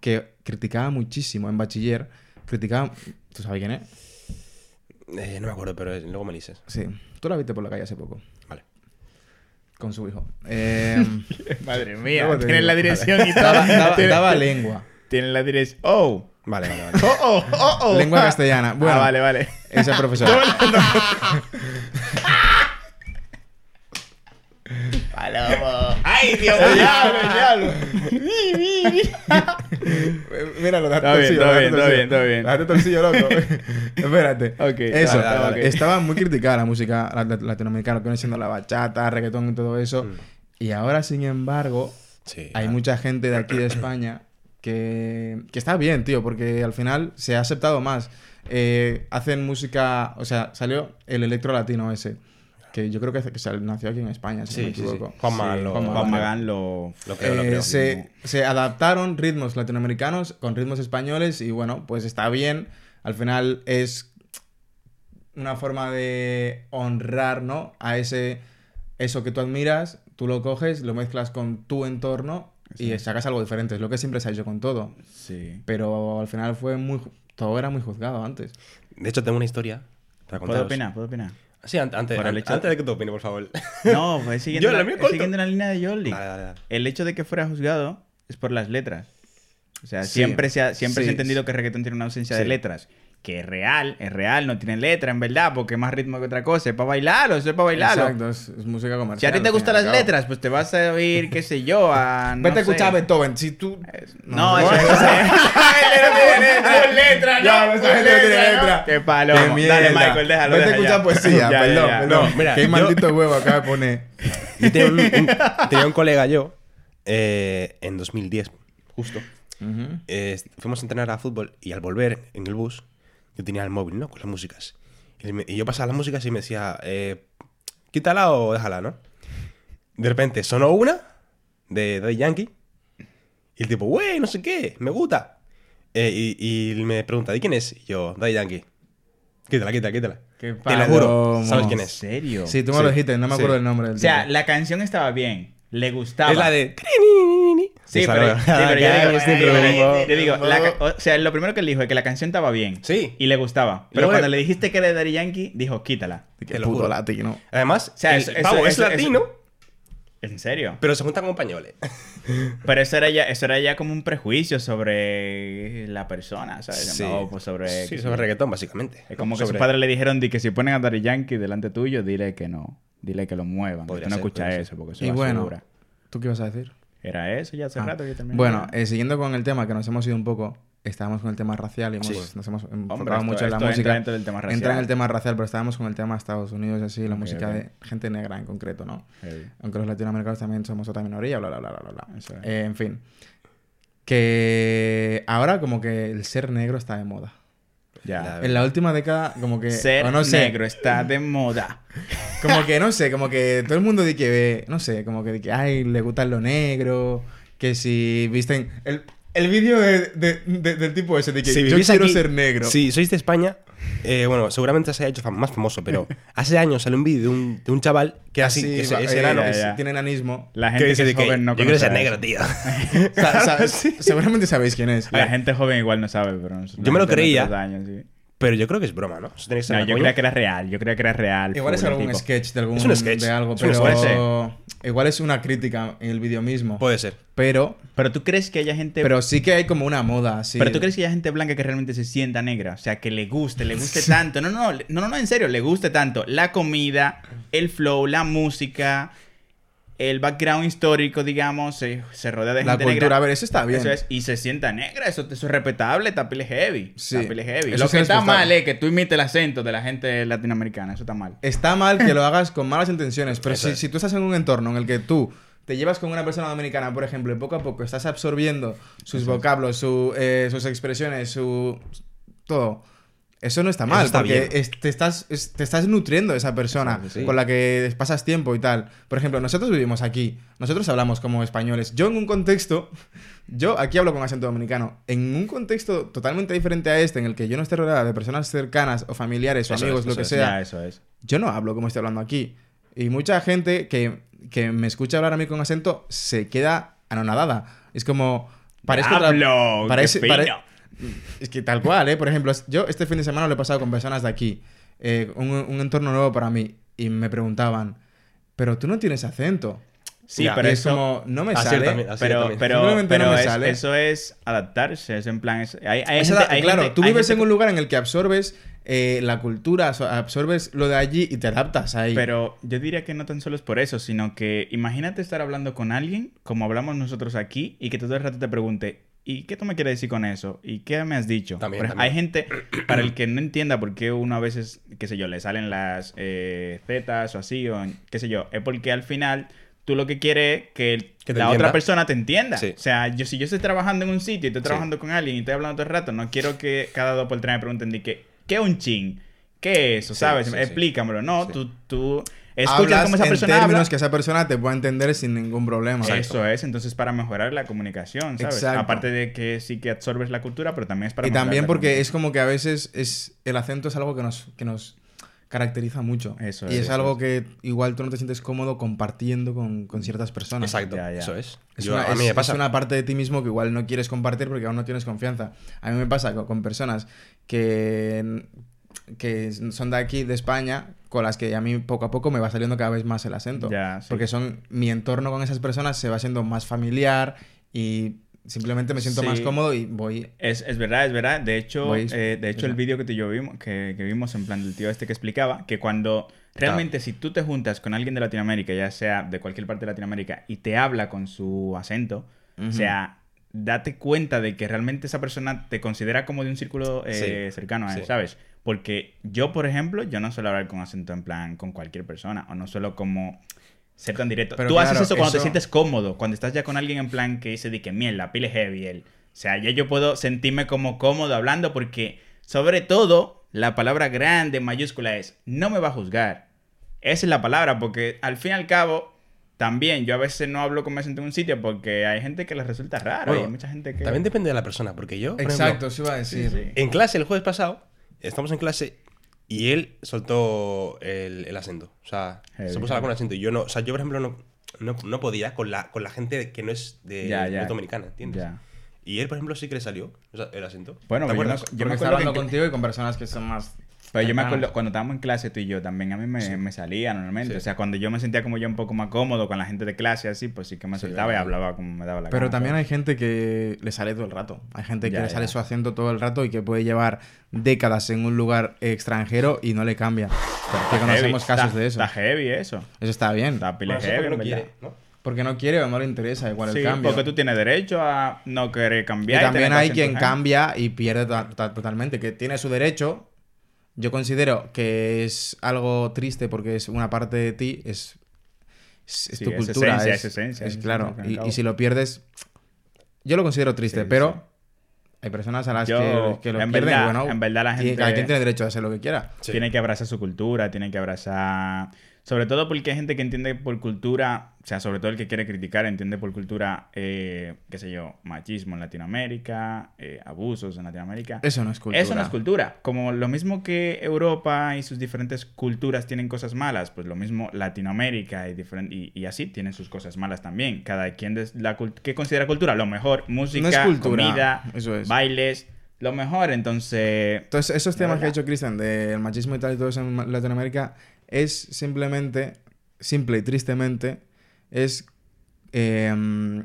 que criticaba muchísimo en bachiller. Criticaba. ¿Tú sabes quién es? Eh, no me acuerdo, pero luego me dices. Sí. Tú la viste por la calle hace poco. Vale. Con su hijo. Eh, Madre mía, te tienen la dirección y todo. daba, daba- lengua. Tienen la dirección. Oh, Vale, vale, vale. Oh, oh, oh, oh. Lengua castellana. Bueno, ah, vale, vale. esa profesora. Palomo. ¡Ay, Dios mío! Míralo, date Está bien, torcillo, está bien, está bien, está bien. Date torcillo, loco. Espérate. Ok, Eso, dale, dale, dale. estaba muy criticada la música lat- latinoamericana, que viene siendo la bachata, reggaetón y todo eso. Y ahora, sin embargo, Sí. hay ah. mucha gente de aquí de España que, que está bien, tío, porque al final se ha aceptado más. Eh, hacen música, o sea, salió el electro latino ese, que yo creo que, que sal- nació aquí en España, si Sí, no me sí, sí. equivoco. Juan Magán Sí, lo- Juan Juan Magán lo... Lo creo, lo Eh, creo. se, se adaptaron ritmos latinoamericanos con ritmos españoles y bueno, pues está bien. Al final es una forma de honrar, ¿no? A ese eso que tú admiras, tú lo coges, lo mezclas con tu entorno y sacas algo diferente. Es lo que siempre se ha hecho con todo. Sí. Pero al final fue muy todo era muy juzgado antes. De hecho, tengo una historia para ¿Puedo opinar? ¿Puedo opinar? Sí, an- antes, el hecho- antes de que tú opines, por favor. No, pues siguiendo, Yo, la siguiendo la línea de Jordi. Dale, dale, dale. El hecho de que fuera juzgado es por las letras. O sea, Sí. siempre, se ha, siempre Sí. se ha entendido que el reggaetón tiene una ausencia de letras. Que es real, es real, no tiene letra, en verdad, porque es más ritmo que otra cosa. Es para bailarlo, eso es para bailarlo. Exacto, es, es música comercial. Si a ti te gustan las letras, pues te vas a oír, qué sé yo, a. no Vete a escuchar a Beethoven. Si tú. No, eso eso- letra, Ya, esa gente no tiene letra. Qué palo. Qué Dale. Michael, déjalo. Vete a escuchar poesía, Ya, perdón, perdón. No, mira, Qué yo- maldito huevo acaba de poner. Yo tenía un, un- tenía un colega yo, eh, en 2010, justo. eh, fuimos a entrenar a fútbol y al volver en el bus, yo tenía el móvil, ¿no? Con las músicas. Y, me- y yo pasaba las músicas y me decía, eh, quítala o déjala, ¿no? De repente sonó una de Daddy Yankee y el tipo, güey, no sé qué, me gusta. Eh, y, y me pregunta, ¿de quién es? Y yo, Daddy Yankee. Quítala, quítala, quítala. Qué Te lo juro. ¿sabes quién ¿En es? serio? Sí, tú me Sí, lo dijiste, no me acuerdo sí. el nombre del O sea, tipo. la canción estaba bien. Le gustaba. Es la de... Sí, Esa, pero, ¿no? sí, pero yo digo, Este yo digo, grupo. yo digo, la ca- o sea, lo primero que él dijo es que la canción estaba bien. Sí. Y le gustaba. Pero Luego cuando le- le dijiste que era de Daddy Yankee, dijo, quítala. Qué Te lo puto latino. Además, sea, el eso- eso- pavo es eso- eso- latino, ¿En serio? pero se junta con españoles. Pero eso era ya, eso era ya como un prejuicio sobre la persona, ¿sabes? Sí. No, pues sobre... Sí, sobre reggaetón, básicamente. Es como que sus padres le dijeron di que si ponen a Daddy Yankee delante tuyo, dile que no. Dile que lo muevan. Podría que no ser, escucha podría eso, porque eso Y es bueno, basura. ¿tú qué ibas a decir? Era eso ya hace Ah, rato que terminé. Bueno, eh, siguiendo con el tema, que nos hemos ido un poco, estábamos con el tema racial y hemos, Sí. nos hemos enfocado Hombre, esto- mucho en la entra música. dentro del tema Entra en racial. el tema racial, pero estábamos con el tema de Estados Unidos y así, la Ok, música ok. de gente negra en concreto, ¿no? Heavy. Aunque los latinoamericanos también somos otra minoría, bla, bla, bla, bla, bla. Es. Eh, en fin. Que ahora como que el ser negro está de moda. Ya. En la última década, como que... Ser o no sé, negro está de moda. Como que, no sé, como que todo el mundo dice que ve, no sé, como que, de que ay, le gusta lo negro, que si visten... El, el vídeo de- de- de- del tipo ese de que Si yo quiero aquí- ser negro. Si sois de España, eh, bueno, seguramente se haya hecho fam- más famoso, pero hace años salió un vídeo de un, de un chaval que era así, Así, ese, va- enano, ya, es- ya. tiene enanismo. La que gente que, dice es de que joven no yo quiero ser negro, tío. Seguramente sabéis quién es. La gente joven igual no sabe, pero Yo me lo creía. años, sí. Pero yo creo que es broma, ¿no? Eso tiene que ser No, yo coña. creía que era real. Yo creía que era real. Igual es algún tipo. sketch de algún Es un sketch. de algo, Es un pero igual es una crítica en el vídeo mismo. Puede ser. Pero, Pero tú crees que haya gente. pero sí que hay como una moda así. Pero tú crees que haya gente blanca que realmente se sienta negra, o sea, que le guste, le guste tanto. No, no, no, no, no, no, en serio, le guste tanto la comida, el flow, la música, el background histórico, digamos, se, se rodea de la gente cultura, negra. a ver, eso está bien. Eso es, y se sienta negra, eso, eso es respetable, está pile heavy. Sí. Está pile heavy. Eso Lo que es está mal es que tú imites el acento de la gente latinoamericana, eso está mal. Está mal que lo hagas con malas intenciones, pero si, si tú estás en un entorno en el que tú te llevas con una persona dominicana, por ejemplo, y poco a poco estás absorbiendo sus vocablos, su, eh, sus expresiones, su... todo. Eso no está Eso mal, está porque es- te, estás, es- te estás nutriendo de esa persona Sí, sí. con la que pasas tiempo y tal. Por ejemplo, nosotros vivimos aquí, nosotros hablamos como españoles. Yo en un contexto, yo aquí hablo con acento dominicano, en un contexto totalmente diferente a este, en el que yo no esté rodeada de personas cercanas o familiares o Eso amigos, es, lo que sea, Ya, eso es. yo no hablo como estoy hablando aquí. Y mucha gente que, que me escucha hablar a mí con acento se queda anonadada. Es como... Parezco ¡Diablo! parece-. Es que tal cual, ¿eh? Por ejemplo, yo este fin de semana lo he pasado con personas de aquí. eh, un, un entorno nuevo para mí. Y me preguntaban, pero tú no tienes acento. Sí, Ya, pero es eso... como, no me sale. también, Pero, pero, no me es- sale. eso es adaptarse, es en plan... es- hay, hay Es gente- adap- hay claro, gente- tú hay vives gente en un lugar en el que absorbes eh, la cultura, so- absorbes lo de allí y te adaptas ahí. Pero yo diría que no tan solo es por eso, sino que imagínate estar hablando con alguien, como hablamos nosotros aquí, y que todo el rato te pregunte, ¿y qué tú me quieres decir con eso? ¿Y qué me has dicho? También, Por ej- también. Hay gente para el que no entienda por qué uno a veces, qué sé yo, le salen las eh, zetas o así, o qué sé yo, es porque al final tú lo que quieres es que, la entienda. otra persona te entienda. Sí. O sea, yo si yo estoy trabajando en un sitio y estoy Sí. trabajando con alguien y estoy hablando todo el rato, no quiero que cada dos por tres me pregunten de ¿qué es un chin? ¿Qué es eso? Sí, ¿Sabes? Explícamelo. No, tú, tú escuchas Hablas cómo esa en persona términos habla. que esa persona te pueda entender sin ningún problema. Eso es, entonces para mejorar la comunicación, ¿sabes? Exacto. Aparte de que sí que absorbes la cultura, pero también es para Y mejorar también la porque es como que a veces es el acento es algo que nos, que nos caracteriza mucho. Eso y es, es, eso algo es. que igual tú no te sientes cómodo compartiendo con, con ciertas personas. Exacto, Ya, ya. eso es. Es, Yo- una, a mí es- me pasa. es una parte de ti mismo que igual no quieres compartir porque aún no tienes confianza. A mí me pasa con, con personas que, que son de aquí, de España, con las que a mí poco a poco me va saliendo cada vez más el acento. Ya, sí. Porque son mi entorno con esas personas se va siendo más familiar y simplemente me siento Sí. más cómodo y voy... Es, es verdad, es verdad. De hecho, Voy- eh, de hecho el vídeo que tú y yo vimos, que, que vimos en plan del tío este que explicaba, que cuando realmente si tú te juntas con alguien de Latinoamérica, ya sea de cualquier parte de Latinoamérica, y te habla con su acento, o sea, date cuenta de que realmente esa persona te considera como de un círculo eh, Sí, cercano a él. ¿sabes? Porque yo, por ejemplo, yo no suelo hablar con acento en plan con cualquier persona, o no suelo como ser tan directo. Pero Tú haces eso cuando te sientes cómodo, cuando estás ya con alguien en plan que dice de que mierda, pile heavy él. O sea, ya yo puedo sentirme como cómodo hablando porque, sobre todo, la palabra grande, mayúscula es, no me va a juzgar. Esa es la palabra, porque al fin y al cabo, también yo a veces no hablo con mi acento en un sitio porque hay gente que les resulta raro y hay mucha gente que... También depende de la persona, porque yo, por Exacto, ejemplo, eso iba a Sí, decir. sí. en clase el jueves pasado, estamos en clase y él soltó el, el acento. O sea, Heavy, se puso a hablar con acento. Y yo no, o sea, yo por ejemplo no, no, no podía con la, con la gente que no es de Ya, dominicana, ¿entiendes? Ya. Y él, por ejemplo, sí que le salió o sea, el acento. Bueno, ¿Te yo me, acuerdas? yo me está acuerdo que hablando contigo y con personas que son más... Pero yo me acuerdo, cuando estábamos en clase tú y yo, también a mí me, me salía normalmente. Sí. O sea, cuando yo me sentía como yo un poco más cómodo con la gente de clase así, pues sí que me Sí, soltaba y verdad. hablaba como me daba la Pero gana, también hay ¿sabes? gente que le sale todo el rato. Hay gente que Ya, le sale ya. su acento todo el rato y que puede llevar décadas en un lugar extranjero y no le cambia. que Está conocemos heavy, casos está- de eso. Está heavy eso. Eso está bien. Está pile Bueno, heavy, porque no quiere, ¿no? Porque no quiere o no le interesa igual Sí, el cambio. porque tú tienes derecho a no querer y cambiar. también hay quien ¿eh? cambia y pierde to- to- totalmente. Que tiene su derecho. Yo considero que es algo triste porque es una parte de ti, es, es, es Sí, tu es cultura. esencia, es, es esencia, es es claro. y Y, si lo pierdes, yo lo considero triste, Sí, pero sí. hay personas a las Yo, que, que lo en pierden. verdad- bueno, en verdad la gente- cada quien tiene derecho a hacer lo que quiera. Sí. Tiene que abrazar su cultura, tiene que abrazar... Sobre todo porque hay gente que entiende por cultura, o sea, sobre todo el que quiere criticar, entiende por cultura, eh, qué sé yo, machismo en Latinoamérica, eh, abusos en Latinoamérica. Eso no es cultura. Eso no es cultura. Como lo mismo que Europa y sus diferentes culturas tienen cosas malas, pues lo mismo Latinoamérica y, y, y así tienen sus cosas malas también. Cada quien des la ¿qué considera cultura? Lo mejor, música, No es cultura, comida, eso es. bailes, lo mejor. Entonces, Entonces, esos De temas que ha hecho Cristian del machismo y tal y todo eso en Latinoamérica es simplemente, simple y tristemente, es eh,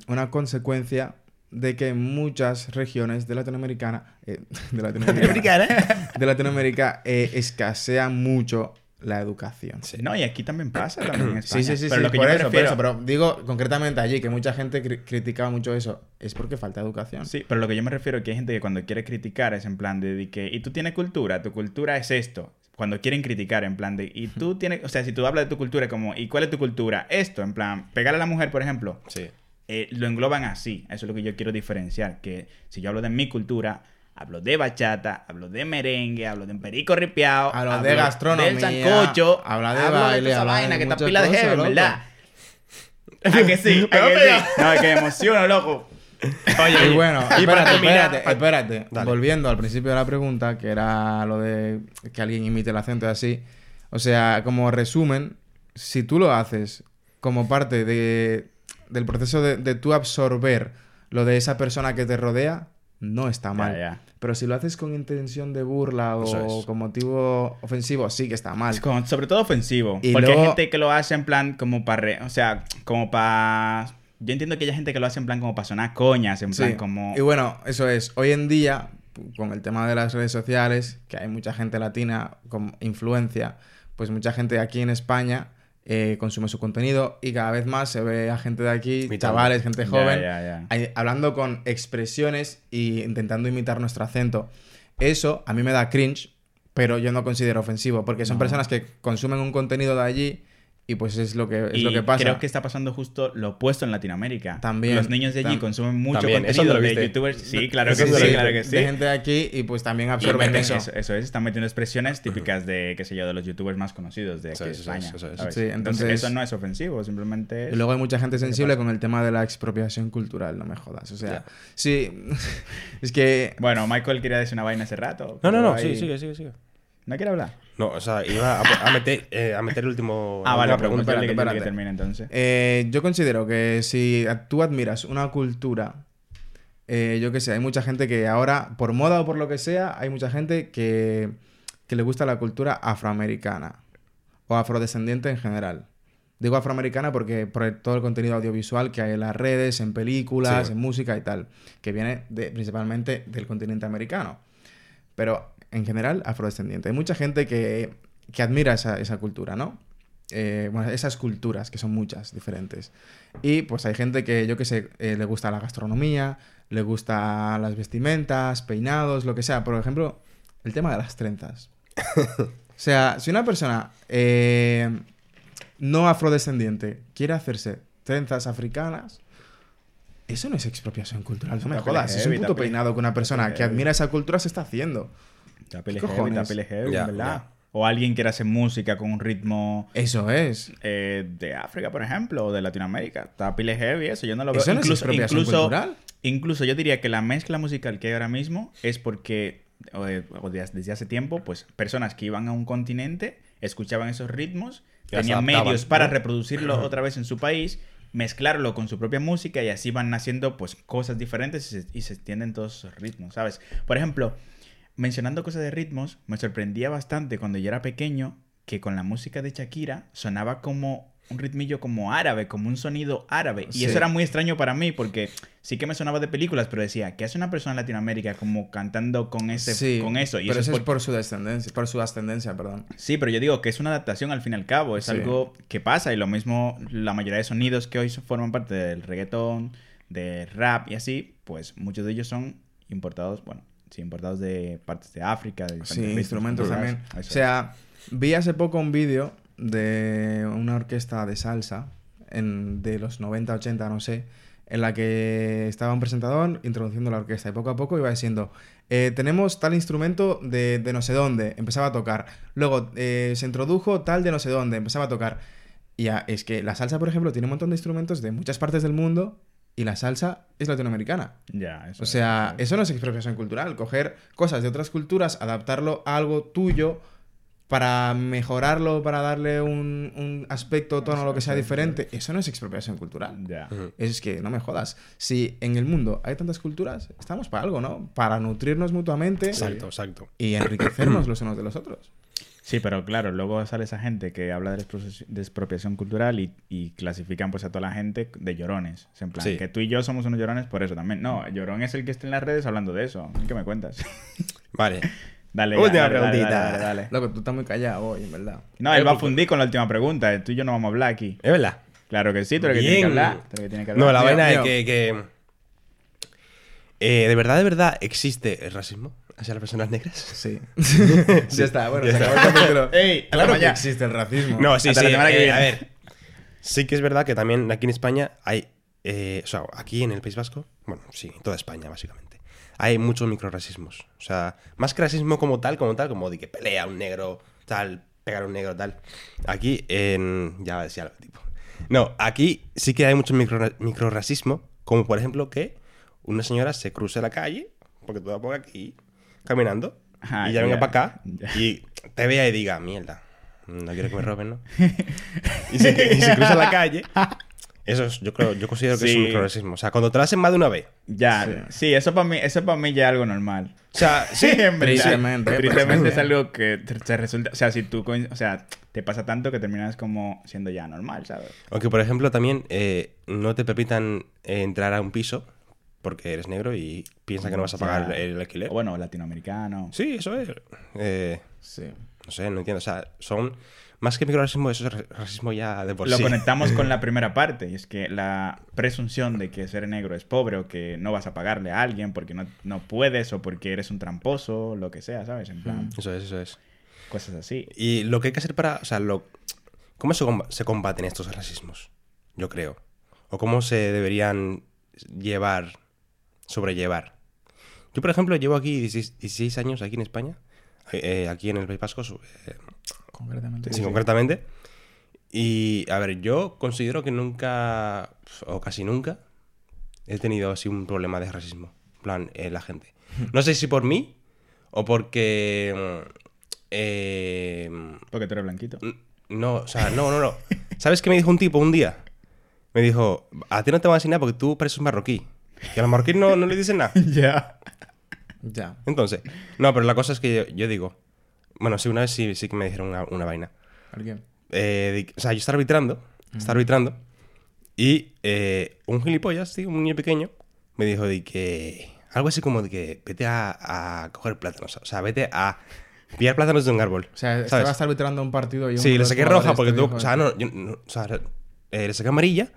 una consecuencia de que muchas regiones de Latinoamericana, eh, de Latinoamérica, de Latinoamérica eh, escasea mucho la educación. no, y aquí también pasa, también en España. Sí, sí, sí, pero sí, lo que por yo eso, por eso, pero digo concretamente allí que mucha gente cri- criticaba mucho eso, es porque falta educación. Sí, pero lo que yo me refiero es que hay gente que cuando quiere criticar es en plan de, de que, y tú tienes cultura, tu cultura es esto. Cuando quieren criticar, en plan de, y tú tienes, o sea, si tú hablas de tu cultura, como, ¿y cuál es tu cultura? Esto, en plan, pegar a la mujer, por ejemplo, Sí. eh, lo engloban así. Eso es lo que yo quiero diferenciar. Que si yo hablo de mi cultura, hablo de bachata, hablo de merengue, hablo de perico ripiao, Hablo de gastronomía, del sancocho, habla de hablo baile, toda esa habla de vaina que está pila de loco. ¿verdad? ¿A que sí? ¿A que sí? No, es que me emociono, loco. Y bueno, y espérate, terminar- espérate, espérate. Dale. Volviendo al principio de la pregunta, que era lo de que alguien imite el acento y así. O sea, como resumen, si tú lo haces como parte de, del proceso de, de tú absorber lo de esa persona que te rodea, no está mal. Pero si lo haces con intención de burla o es. con motivo ofensivo, sí que está mal. Es como- sobre todo ofensivo. Y porque luego- hay gente que lo hace en plan como para... O sea, como para... Yo entiendo que hay gente que lo hace en plan como para sonar coñas, en plan Sí. como... Y bueno, eso es. Hoy en día, con el tema de las redes sociales, que hay mucha gente latina con influencia, pues mucha gente aquí en España eh, consume su contenido y cada vez más se ve a gente de aquí, Imitando. chavales, gente joven, hablando con expresiones y intentando imitar nuestro acento. Eso a mí me da cringe, pero yo no considero ofensivo, porque son No. personas que consumen un contenido de allí y pues es lo que, es y lo que pasa. creo que está pasando justo lo opuesto en Latinoamérica. También. Los niños de allí Tam- consumen mucho También. ¿Eso contenido de youtubers. Sí, claro que ¿Eso sí, claro que sí. De gente de aquí y pues también absorben eso. eso, eso es, están metiendo expresiones típicas de, qué sé yo, de los youtubers más conocidos de aquí Eso de es, eso España. es, eso es. ¿sabes? Sí, entonces, entonces- eso no es ofensivo, simplemente es... Y luego hay mucha gente ¿Qué sensible con el tema de la expropiación cultural, no me jodas. O sea, sí, es que... Bueno, Michael quería decir una vaina hace rato. No, no, no, ahí- sí, sigue, sigue, sigue. ¿No quiere hablar? No, o sea, iba a, a meter, eh, a meter el último. Ah, vale, pregunta. pregunta. que, que espérate. termine entonces. eh, yo considero que si tú admiras una cultura, eh, yo qué sé, hay mucha gente que ahora, por moda o por lo que sea, hay mucha gente que, que le gusta la cultura afroamericana o afrodescendiente en general. Digo afroamericana porque por todo el contenido audiovisual que hay en las redes, en películas, Sí. en música y tal, que viene de, principalmente del continente americano. Pero en general afrodescendiente. Hay mucha gente que, que admira esa, esa cultura, ¿no? Eh, bueno, esas culturas, que son muchas, diferentes. Y pues hay gente que, yo qué sé, eh, le gusta la gastronomía, le gusta las vestimentas, peinados, lo que sea. Por ejemplo, el tema de las trenzas. o sea, si una persona eh, no afrodescendiente quiere hacerse trenzas africanas, eso no es expropiación cultural, no me jodas. Es un puto peinado que una persona que admira esa cultura se está haciendo. Está pele ¿qué heavy, heavy, Ya, ¿verdad? ya. O alguien quiere hacer música con un ritmo Eso es. eh, de África, por ejemplo, o de Latinoamérica. Está pile heavy eso, yo no lo veo. ¿Eso no es incluso, incluso, cultural? incluso yo diría que la mezcla musical que hay ahora mismo es porque, o, de- o de- desde hace tiempo, pues personas que iban a un continente, escuchaban esos ritmos, tenían medios para ¿no? reproducirlo otra vez en su país, mezclarlo con su propia música y así van naciendo pues cosas diferentes y se, y se extienden todos esos ritmos, ¿sabes? Por ejemplo, mencionando cosas de ritmos, me sorprendía bastante cuando yo era pequeño que con la música de Shakira sonaba como un ritmillo como árabe, como un sonido árabe. Y Sí. eso era muy extraño para mí porque sí que me sonaba de películas, pero decía, ¿qué hace una persona en Latinoamérica como cantando con ese Sí, con eso? Y pero eso eso es es por- por su descendencia, por su ascendencia, perdón. Sí, pero yo digo que es una adaptación al fin y al cabo, es Sí. algo que pasa y lo mismo la mayoría de sonidos que hoy forman parte del reggaetón, del rap y así, pues muchos de ellos son importados, bueno, sí, importados de partes de África, de Sí, instrumentos culturas, también. O es. sea, vi hace poco un vídeo de una orquesta de salsa en, de los 90, 80, no sé, en la que estaba un presentador introduciendo la orquesta y poco a poco iba diciendo, eh, tenemos tal instrumento de, de no sé dónde, empezaba a tocar. Luego eh, se introdujo tal de no sé dónde, empezaba a tocar. Y es que la salsa, por ejemplo, tiene un montón de instrumentos de muchas partes del mundo y la salsa es latinoamericana. Ya, eso O es, sea, eso es. eso no es expropiación cultural. Coger cosas de otras culturas, adaptarlo a algo tuyo para mejorarlo, para darle un, un aspecto, tono, lo que sea diferente. Eso no es expropiación cultural. Ya. Es que no me jodas. Si en el mundo hay tantas culturas, estamos para algo, ¿no? Para nutrirnos mutuamente Exacto, exacto. y enriquecernos los unos de los otros. Sí, pero claro, luego sale esa gente que habla de, expropiación cultural y, y clasifican pues a toda la gente de llorones. Es en plan, Sí. que tú y yo somos unos llorones por eso también. No, llorón es el que está en las redes hablando de eso. ¿Qué me cuentas? Vale. dale, ya, Última dale, preguntita. dale, dale, dale. Loco, tú estás muy callado hoy, en verdad. No, él va a fundir con la última pregunta. Tú y yo no vamos a hablar aquí. ¿Es verdad? Claro que sí, tú eres el que tiene que hablar. Tú eres el que tiene que hablar. No, la vaina es que... que eh, ¿De verdad, de verdad existe el racismo hacia las personas negras? Sí. ya está, bueno, Ya se está. acabó el capítulo. Ey, claro que existe el racismo. No, sí, Hasta sí. la que eh, viene. A ver, sí que es verdad que también aquí en España hay... eh, o sea, aquí en el País Vasco, bueno, sí, en toda España, básicamente, hay muchos microracismos. O sea, más que racismo como tal, como tal, como de que pelea un negro, tal, pegar a un negro, tal. Aquí en... Ya decía tipo. No, aquí sí que hay mucho micro, microracismo, como por ejemplo que una señora se cruce la calle, porque tú por aquí, caminando, y ya venga para acá, ya. y te vea y diga, mierda, no quiero que me roben, ¿no? y, se, y se cruza la calle, Eso es, yo creo, yo considero que es un microracismo. O sea, cuando te lo hacen más de una vez. Ya, sí, eso para mí, eso para mí ya es algo normal. O sea, sí. en verdad. Tristemente, Tristemente pues, es algo que te, te resulta, o sea, si tú, o sea, te pasa tanto que terminas como siendo ya normal, ¿sabes? Aunque, por ejemplo, también eh, no te permitan eh, entrar a un piso porque eres negro y piensan que no vas a pagar Ya. el alquiler. O bueno, latinoamericano. Sí, eso es. Eh, Sí. no sé, no entiendo. O sea, son más que microracismo, eso es ra- racismo ya de por Lo sí. conectamos con la primera parte, y es que la presunción de que ser negro es pobre o que no vas a pagarle a alguien porque no, no puedes o porque eres un tramposo, lo que sea, ¿sabes? En plan, Eso es, eso es. cosas así. Y lo que hay que hacer para. O sea, lo, ¿cómo se, se combaten estos racismos? Yo creo. O cómo se deberían llevar, sobrellevar. Yo, por ejemplo, llevo aquí 16, 16 años aquí en España, eh, aquí en el País Vasco, eh, Concretamente. sí, concretamente. Y, a ver, yo considero que nunca, o casi nunca, he tenido así un problema de racismo. En plan, eh, la gente. No sé si por mí o porque... eh, Porque tú eres blanquito. No, o sea, no, no, no. ¿Sabes qué me dijo un tipo un día? Me dijo, a ti no te van a enseñar porque tú pareces marroquí. Y a los marroquíes no, no le dicen nada. ya. Ya. Entonces, no, pero la cosa es que yo, yo digo, bueno, sí, una vez sí, sí que me dijeron una, una vaina. ¿Alguien? Eh, o sea, yo estaba arbitrando, estaba arbitrando, y eh, un gilipollas, tío, un niño pequeño, me dijo de que, algo así como de que vete a, a coger plátanos, o sea, vete a pillar plátanos de un árbol. O sea, ¿sabes? estabas arbitrando un partido y un Sí, le saqué roja porque te tú. dijo O sea, no, yo no- o sea, eh, le saqué amarilla.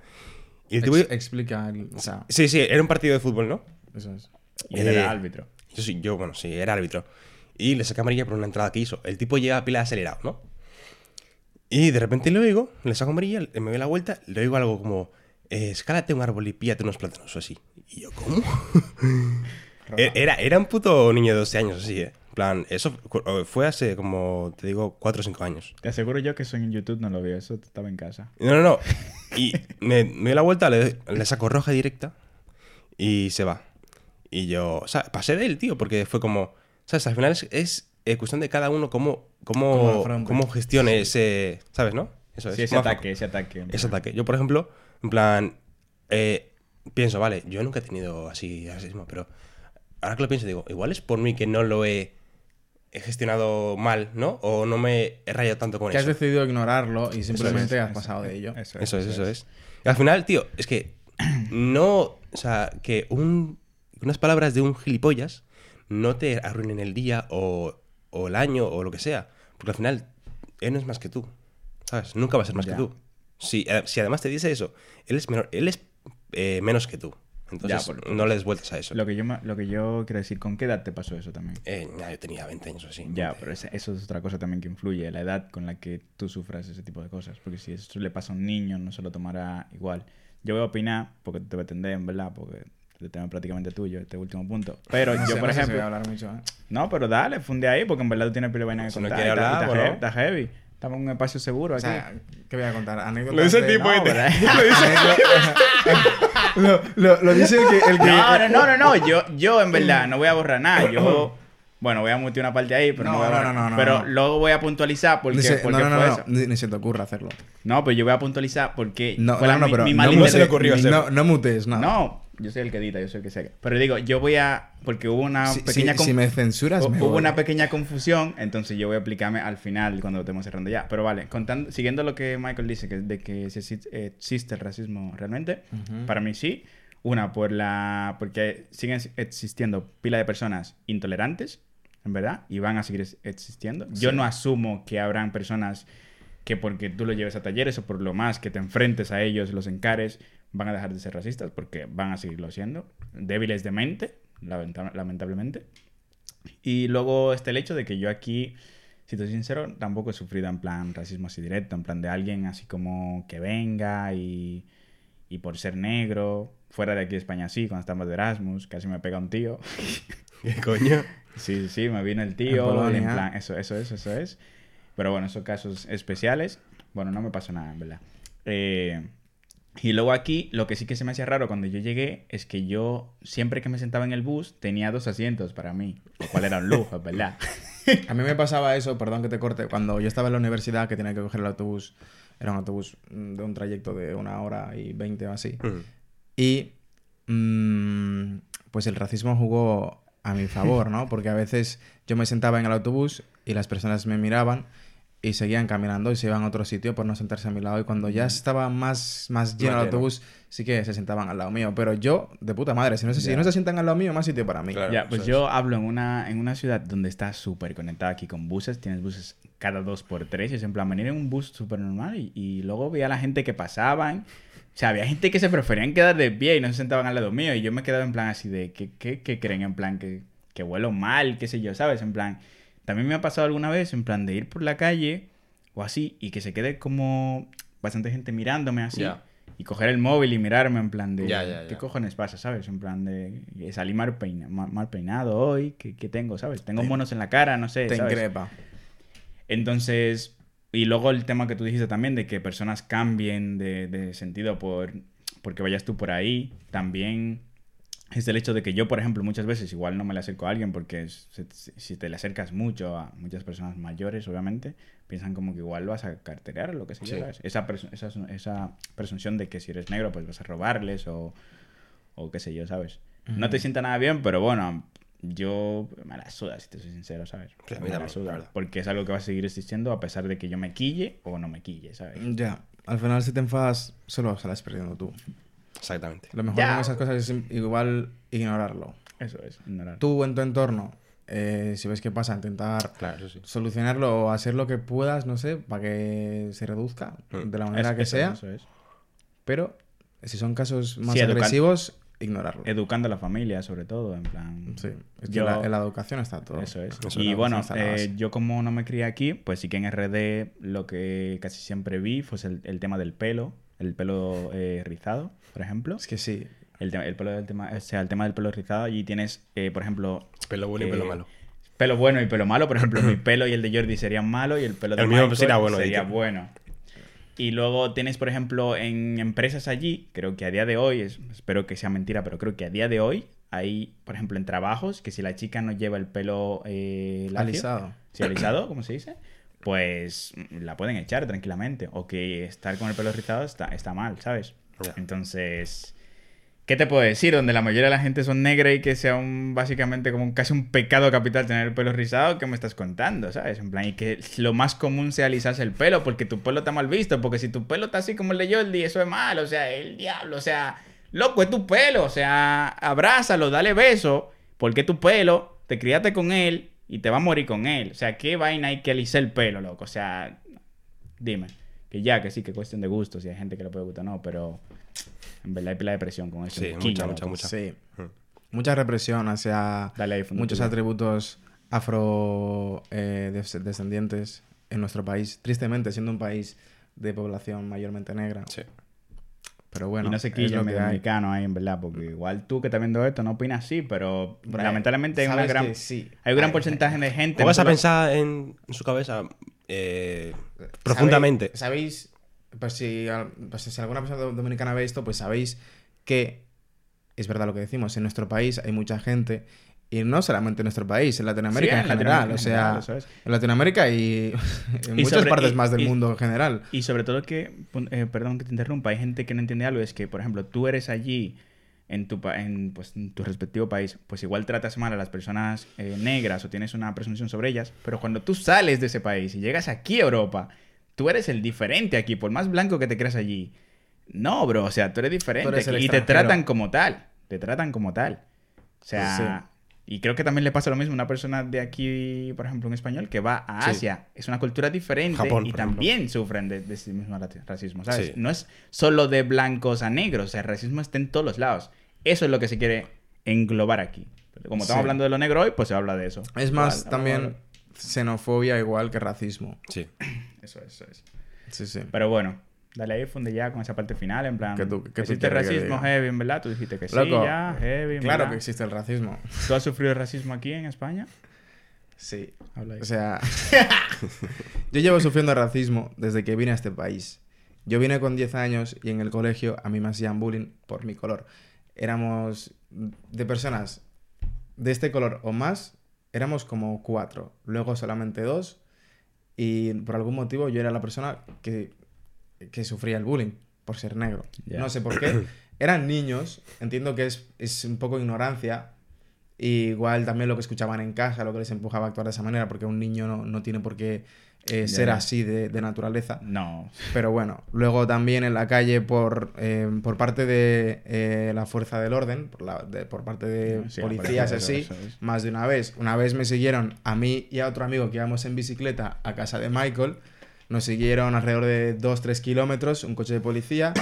Y el tipo. Ex- explica, el- o sea, Sí, sí, era un partido de fútbol, ¿no? eso es. Y él era Eh, árbitro. Yo sí, yo, bueno, sí, era árbitro. Y le saqué amarilla por una entrada que hizo. El tipo llega pila de acelerado, ¿no? Y de repente le oigo, le saco amarilla, me doy la vuelta, le oigo algo como. Eh, escálate un árbol y píllate unos plátanos o así. Y yo, ¿cómo? E- era, era un puto niño de 12 años así, ¿eh? Plan, eso fu- fue hace como, te digo, 4 o 5 años. Te aseguro yo que eso en YouTube no lo vi, eso estaba en casa. No, no, no. Y me, me doy la vuelta, le, le saco roja directa y se va. Y yo, o sea, pasé de él, tío, porque fue como, ¿sabes? Al final es, es, eh, cuestión de cada uno cómo, Cómo cómo, gestione ese, ¿sabes, no? Eso es. Sí, ese ataque, ese ataque. Ese ataque. Yo, por ejemplo, en plan, eh, pienso, vale, yo nunca he tenido así racismo, pero ahora que lo pienso, digo, igual es por mí que no lo he, he gestionado mal, ¿no? O no me he rayado tanto con Que has eso. decidido ignorarlo y simplemente has Eso, pasado de ello. Eso, Eso es, eso es. Y al final, tío, es que no. O sea, que un, unas palabras de un gilipollas no te arruinen el día o, o el año o lo que sea. Porque al final, él no es más que tú. ¿Sabes? Nunca va a ser más Ya. que tú. Si, eh, si además te dice eso, él es, menor, él es eh, menos que tú. Entonces, por- no le des vueltas a eso. Lo que, yo, lo que yo quiero decir, ¿con qué edad te pasó eso también? Eh, nah, yo tenía 20 años o así. Ya, pero eso es otra cosa también que influye, la edad con la que tú sufras ese tipo de cosas. Porque si eso le pasa a un niño, no se lo tomará igual. Yo voy a opinar, porque te voy a atender, en verdad, porque el tema es prácticamente tuyo, este último punto. Pero No yo, sé, por no ejemplo... voy a hablar mucho, ¿eh? No, pero dale, funde ahí, porque en verdad tú tienes pila de vaina que Si no contar. quiere está- y hablar, está, bueno. heavy, está heavy. Estamos en un espacio seguro O aquí. sea, ¿qué voy a contar? Anécdotas Lo dice el de- tipo no, este. ¿verdad? lo, lo, lo dice el que... El que No, no, no, no, no. Yo, yo en verdad no voy a borrar nada. Yo, bueno, voy a mutear una parte ahí, pero no, No, voy a no, borrar. no, no, pero no. luego voy a puntualizar porque, Dice- porque no, no, fue no, eso. no, ni, ni se te ocurra hacerlo. No, pero yo voy a puntualizar porque No, fue no, la- no, mi- pero mi no, mal ¿Cómo se le mutes- ocurrió no, no mutes nada. No, yo soy el que edita, yo soy el que sé. Pero digo, yo voy a. Porque hubo una Si, pequeña. si- si me censuras, me Hubo voy. una pequeña confusión, entonces yo voy a explicarme al final cuando lo estemos cerrando ya. Pero vale, contando, siguiendo lo que Michael dice, que de que existe el racismo realmente, para mí sí. Una, por la porque siguen existiendo pila de personas intolerantes, en verdad, y van a seguir existiendo. Yo no asumo que habrán personas que porque tú lo lleves a talleres o por lo más que te enfrentes a ellos, los encares, van a dejar de ser racistas porque van a seguirlo siendo. Débiles de mente, lamenta- lamentablemente. Y luego está el hecho de que yo aquí, si te soy sincero, tampoco he sufrido en plan racismo así directo, en plan de alguien así como que venga y, y por ser negro, fuera de aquí de España sí, cuando estamos de Erasmus, casi me pega un tío. ¿Qué coño? Sí, sí, me vino el En tío. Y en plan, eso, eso es, eso es. Pero bueno, esos casos especiales. Bueno, no me pasó nada, en verdad. Eh, y luego aquí, lo que sí que se me hacía raro cuando yo llegué es que yo, siempre que me sentaba en el bus, tenía dos asientos para mí. Lo cual era un lujo, verdad. A mí me pasaba eso, perdón que te corte, cuando yo estaba en la universidad que tenía que coger el autobús Era un autobús de un trayecto de una hora y veinte o así. Mm. Y mm, pues el racismo jugó a mi favor, ¿no? Porque a veces yo me sentaba en el autobús y las personas me miraban y seguían caminando y se iban a otro sitio por no sentarse a mi lado. Y cuando ya estaba más, más lleno el autobús, sí que se sentaban al lado mío. Pero yo, de puta madre, si no se, si no se sientan al lado mío, más sitio para mí. Claro. Ya, pues eso yo hablo en una, en una ciudad donde está súper conectada aquí con buses. Tienes buses cada dos por tres. Y es en plan, venir en un bus súper normal. Y, y luego veía a la gente que pasaban. O sea, había gente que se preferían quedar de pie y no se sentaban al lado mío. Y yo me quedaba en plan así de, ¿qué, qué, qué creen? En plan, que, que huelo mal, qué sé yo, ¿sabes? En plan, también me ha pasado alguna vez, en plan, de ir por la calle o así y que se quede como bastante gente mirándome así. Ya. Y coger el móvil y mirarme en plan de, Ya, ya, ¿qué cojones pasa, sabes? En plan de, eh, salí mal, peina- mal, mal peinado hoy, ¿qué, qué tengo, sabes? Tengo monos en la cara, no sé, Te ¿sabes? increpa. Entonces, y luego el tema que tú dijiste también de que personas cambien de, de sentido por porque vayas tú por ahí, también es el hecho de que yo, por ejemplo, muchas veces igual no me le acerco a alguien porque si te le acercas mucho a muchas personas mayores, obviamente, piensan como que igual vas a carterear o lo que sea. Sí. ¿sabes? Esa, esa, esa presunción de que si eres negro, pues vas a robarles o, o qué sé yo, ¿sabes? No te sienta nada bien, pero bueno, yo me la suda, si te soy sincero, ¿sabes? A mí me la suda, la verdad. porque es algo que va a seguir existiendo a pesar de que yo me quille o no me quille, ¿sabes? Ya. Al final, si te enfadas, solo sales perdiendo tú. Exactamente. Lo mejor con esas cosas es igual ignorarlo. Eso es, ignorar. Tú en tu entorno, eh, si ves qué pasa, intentar Claro, eso sí. solucionarlo o hacer lo que puedas, no sé, para que se reduzca Mm. de la manera Es- que eso, sea. eso es. Pero si son casos más Sí, agresivos, ignorarlo. Educando a la familia, sobre todo, en plan... Sí, es que Yo- la- en la educación está todo. Eso es. Eso y bueno, eh, yo como no me crié aquí, pues sí que en RD lo que casi siempre vi fue el, el tema del pelo, el pelo eh, rizado, por ejemplo. Es que sí. El, tema- el pelo del tema, o sea, el tema del pelo rizado, allí tienes, eh, por ejemplo, Pelo bueno y Eh, pelo malo. pelo bueno y pelo malo. Por ejemplo, mi pelo y el de Jordi serían malo y el pelo de El mío sería bueno, sería bueno. Y luego tienes, por ejemplo, en empresas allí, creo que a día de hoy, es- espero que sea mentira, pero creo que a día de hoy hay, por ejemplo, en trabajos, que si la chica no lleva el pelo eh, lacio, Alisado. sí, alisado, como se dice, pues mm, la pueden echar tranquilamente. O que estar con el pelo rizado está, está mal, ¿sabes? Entonces, ¿qué te puedo decir? Donde la mayoría de la gente son negra y que sea un, básicamente como un, casi un pecado capital tener el pelo rizado, ¿qué me estás contando? ¿Sabes? En plan, y que lo más común sea alisarse el pelo porque tu pelo está mal visto, porque si tu pelo está así como el de Jordi, eso es mal, o sea, el diablo, o sea, loco, es tu pelo, o sea, abrázalo, dale beso, porque tu pelo, te criaste con él y te va a morir con él. O sea, ¿qué vaina hay que alisar el pelo, loco? O sea, dime. Que ya, que sí, que cuestión de gusto, si hay gente que le puede gustar, no, pero en verdad hay pila de presión con eso. Sí, mucha, quilla, mucha, loco. mucha. Sí. Mm. Mucha represión hacia Dale ahí, muchos atributos afro eh, des- descendientes en nuestro país. Tristemente, siendo un país de población mayormente negra. Sí. Pero bueno, y no se es quilla lo que dominicano ahí, en verdad, porque igual tú que estás viendo esto no opinas así, pero Brian, lamentablemente hay, una sabes gran, que sí. hay un gran porcentaje de gente. Pongas no a pensar en su cabeza eh, profundamente. ¿Sabéis? pues si, pues si alguna persona do- dominicana ve esto, pues sabéis que es verdad lo que decimos. En nuestro país hay mucha gente, y no solamente en nuestro país, en Latinoamérica Sí, en en general. Latinoamérica o sea, general, en Latinoamérica y en Y muchas sobre- partes y- más del y- mundo en general. Y sobre todo que, eh, perdón que te interrumpa, hay gente que no entiende algo, es que, por ejemplo, tú eres allí en tu, en, pues, en tu respectivo país, pues igual tratas mal a las personas eh, negras o tienes una presunción sobre ellas, pero cuando tú sales de ese país y llegas aquí a Europa, tú eres el diferente aquí, por más blanco que te creas allí. No, bro, o sea, tú eres diferente Tú eres y te tratan como tal, te tratan como tal. O sea... Y creo que también le pasa lo mismo a una persona de aquí, por ejemplo, un español, que va a Sí. Asia. Es una cultura diferente Japón, y ejemplo. también sufren de, de ese mismo ra- racismo, ¿sabes? Sí. No es solo de blancos a negros, o sea, el racismo está en todos los lados. Eso es lo que se quiere englobar aquí. Como estamos Sí. hablando de lo negro hoy, pues se habla de eso. Es más, Igual, también xenofobia igual que racismo. Sí. Eso es, eso es. Sí, sí. Pero bueno, dale ahí, funde ya con esa parte final, en plan... ¿Qué tú- qué tú ¿Existe que racismo diga? heavy, en verdad? Tú dijiste que sí, ya, heavy, en Claro verdad. que existe el racismo. ¿Tú has sufrido racismo aquí en España? Sí. Habla ahí. O sea, yo llevo sufriendo racismo desde que vine a este país. Yo vine con 10 años y en el colegio a mí me hacían bullying por mi color. Éramos de personas de este color o más, éramos como cuatro. Luego solamente dos. Y por algún motivo yo era la persona que que sufría el bullying por ser negro. No sé por qué. Eran niños, entiendo que es, es un poco ignorancia. Y igual también lo que escuchaban en casa, lo que les empujaba a actuar de esa manera, porque un niño no, no tiene por qué eh, ser así de, de naturaleza. No. Pero bueno, luego también en la calle por, eh, por parte de eh, la fuerza del orden, por, la- de- por parte de Sí, policías por así, más de una vez. Una vez me siguieron a mí y a otro amigo que íbamos en bicicleta a casa de Michael. Nos siguieron alrededor de 2-3 kilómetros, un coche de policía.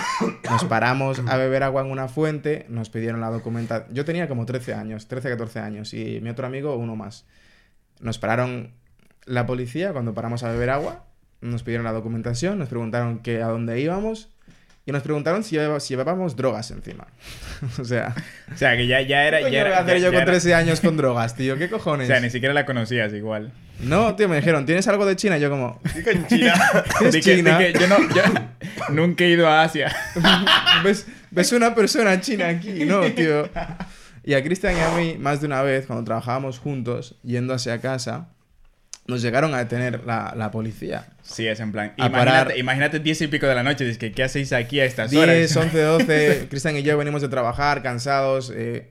Nos paramos a beber agua en una fuente. Nos pidieron la documentación. Yo tenía como 13 años, 13-14 años. Y mi otro amigo, uno más. Nos pararon la policía cuando paramos a beber agua. Nos pidieron la documentación. Nos preguntaron que a dónde íbamos. Y nos preguntaron si, llevábamos drogas encima. o sea, O sea, que ya, ya era. ¿qué Ya voy era a hacer ya- yo ya con era- 13 años con drogas, tío? ¿Qué O cojones? sea, ni siquiera la conocías igual. No, tío, me dijeron, ¿tienes algo de China? Y yo como, con China. ¿Qué es que- China? que yo, no, yo nunca he ido a Asia. ¿ves, ves una persona china aquí? No, tío. Y a Cristian y a mí, más de una vez, cuando trabajábamos juntos, yendo hacia casa, nos llegaron a detener la, la policía. Sí, es en plan. Imagínate, parar. imagínate 10 y pico de la noche. Dices que, ¿qué hacéis aquí a estas 10, horas? 11, 12, Cristian y yo venimos de trabajar, cansados. eh,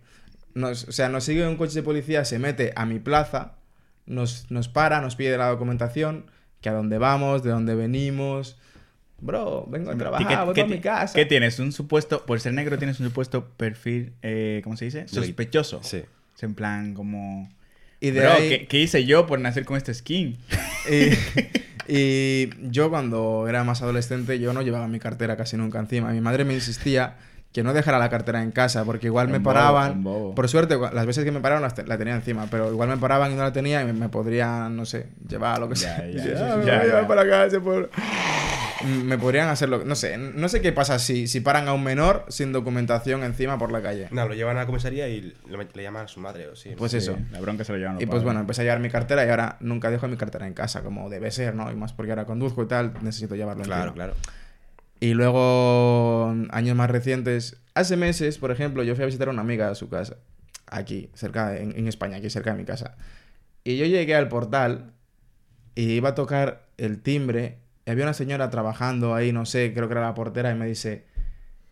nos, o sea, nos sigue un coche de policía, se mete a mi plaza, nos, nos para, nos pide la documentación, que a dónde vamos, de dónde venimos. Bro, vengo a ¿Qué- trabajar, voy qué- a mi casa. ¿Qué tienes? Un supuesto. Por ser negro tienes un supuesto perfil. Eh, ¿Cómo se dice? Sospechoso. Sí. Es en plan como. Y de Bro, ahí- ¿qué, qué hice yo por nacer con este skin? Y, y yo cuando era más adolescente yo no llevaba mi cartera casi nunca encima. Mi madre me insistía que no dejara la cartera en casa porque igual me bobo, paraban. Por suerte, las veces que me pararon te- la tenía encima, pero igual me paraban y no la tenía y me, me podrían, no sé, llevar lo que Ya, sea. ya, ya, "Ah, me ya, voy a llevar ya". para casa por-". Me podrían hacerlo, no sé, no sé qué pasa si, si paran a un menor sin documentación encima por la calle. No, lo llevan a la comisaría y le, le llaman a su madre o sí. Pues Sí, eso. La bronca se lo llevan los Y pues padres. bueno, empecé a llevar mi cartera y ahora nunca dejo mi cartera en casa, como debe ser, ¿no? Y más porque ahora conduzco y tal, necesito llevarlo Claro, encima. claro. Y luego, años más recientes, hace meses, por ejemplo, yo fui a visitar a una amiga a su casa, aquí, cerca, de- en, en España, aquí cerca de mi casa. Y yo llegué al portal y iba a tocar el timbre. Y había una señora trabajando ahí, no sé, creo que era la portera, y me dice,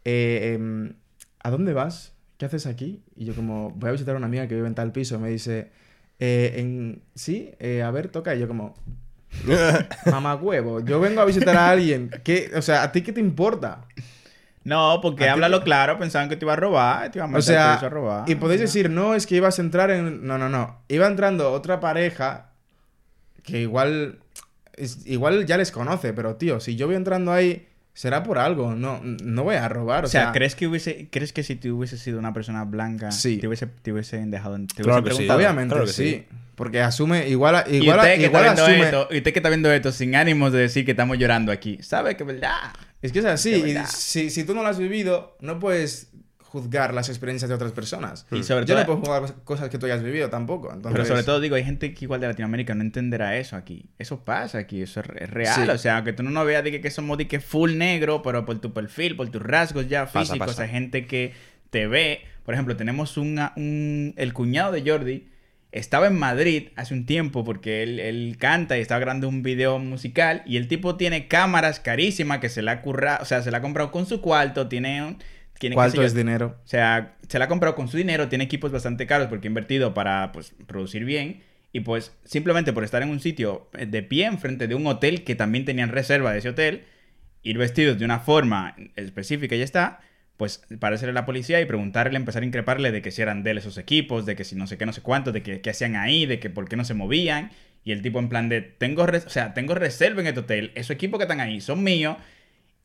eh, em, ¿a dónde vas? ¿Qué haces aquí? Y yo como, voy a visitar a una amiga que vive en tal piso. Me dice, "Eh, en... sí, eh, a ver, toca. Y yo como, mamá huevo, yo vengo a visitar a alguien. ¿Qué? O sea, ¿a ti qué te importa? No, porque ¿A ti háblalo claro, pensaban que te iba a robar, te iba a O sea, a robar. y podéis decir, no, es que ibas a entrar en... No, no, no. Iba entrando otra pareja que igual... es- igual ya les conoce, pero tío, si yo voy entrando ahí, será por algo. No, no voy a robar. O sea, ¿crees que hubiese, crees que si tú hubieses sido una persona blanca, Sí. te, hubiese, te hubiesen dejado, en- te Claro hubiesen que sí. preguntado? Obviamente, Claro que sí. sí. Porque asume, igual, Y igual, usted que igual está asume... esto, y usted que está viendo esto sin ánimos de decir que estamos llorando aquí, sabe que es verdad. Es que es así. Y si, si tú no lo has vivido, no puedes juzgar las experiencias de otras personas. Y sobre Yo todo, no puedo juzgar cosas que tú hayas vivido tampoco. Entonces, pero sobre todo digo, hay gente que igual de Latinoamérica no entenderá eso aquí. Eso pasa aquí, eso es re- es real. Sí. O sea, que tú no veas de que, que somos de que full negro, pero por tu perfil, por tus rasgos ya Pasa, físicos, pasa. hay gente que te ve. Por ejemplo, tenemos una- un, el cuñado de Jordi. Estaba en Madrid hace un tiempo porque él, él canta y estaba grabando un video musical y el tipo tiene cámaras carísimas que se la ha currado, o sea, se la ha comprado con su cuarto, tiene un... Tiene, ¿cuánto es dinero? o sea, se la ha comprado con su dinero, tiene equipos bastante caros porque ha invertido para pues, producir bien. Y pues simplemente por estar en un sitio eh, de pie enfrente de un hotel que también tenían reserva de ese hotel, ir vestidos de una forma específica y ya está, pues parecerle a la policía y preguntarle, empezar a increparle de que si eran de él esos equipos, de que si no sé qué, no sé cuánto, de que qué hacían ahí, de que por qué no se movían. Y el tipo en plan de, tengo, o sea, tengo reserva en este hotel, esos equipos que están ahí son míos.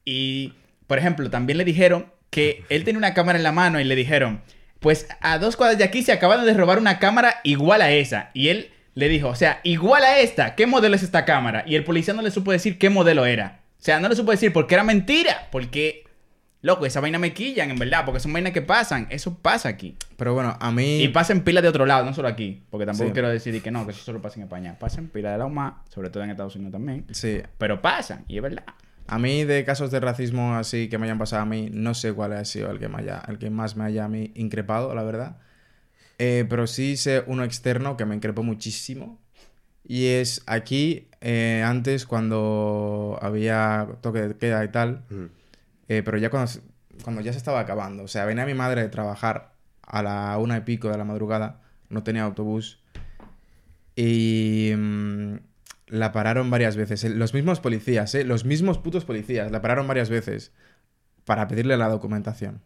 Y, por ejemplo, también le dijeron que él tenía una cámara en la mano y le dijeron, pues a dos cuadras de aquí se acaban de robar una cámara igual a esa. Y él le dijo, o sea, igual a esta, ¿qué modelo es esta cámara? Y el policía no le supo decir qué modelo era. O sea, no le supo decir porque era mentira, porque, loco, esa vaina me quillan, en verdad, porque son vainas que pasan. Eso pasa aquí. Pero bueno, a mí... Y pasa en pila de otro lado, no solo aquí. Porque tampoco Sí. quiero decir que no, que eso solo pasa en España. Pasa en pila de la UMA, sobre todo en Estados Unidos también. Sí. Pero pasa, y es verdad. A mí de casos de racismo así que me hayan pasado a mí, no sé cuál ha sido el que, me haya, el que más me haya a mí increpado, la verdad. Eh, pero sí sé uno externo que me increpó muchísimo. Y es aquí, eh, antes cuando había toque de queda y tal, eh, pero ya cuando, cuando ya se estaba acabando. O sea, venía mi madre de trabajar a la una y pico de la madrugada, no tenía autobús. Y mm, la pararon varias veces. El- Los mismos policías, ¿eh? Los mismos putos policías, la pararon varias veces para pedirle la documentación.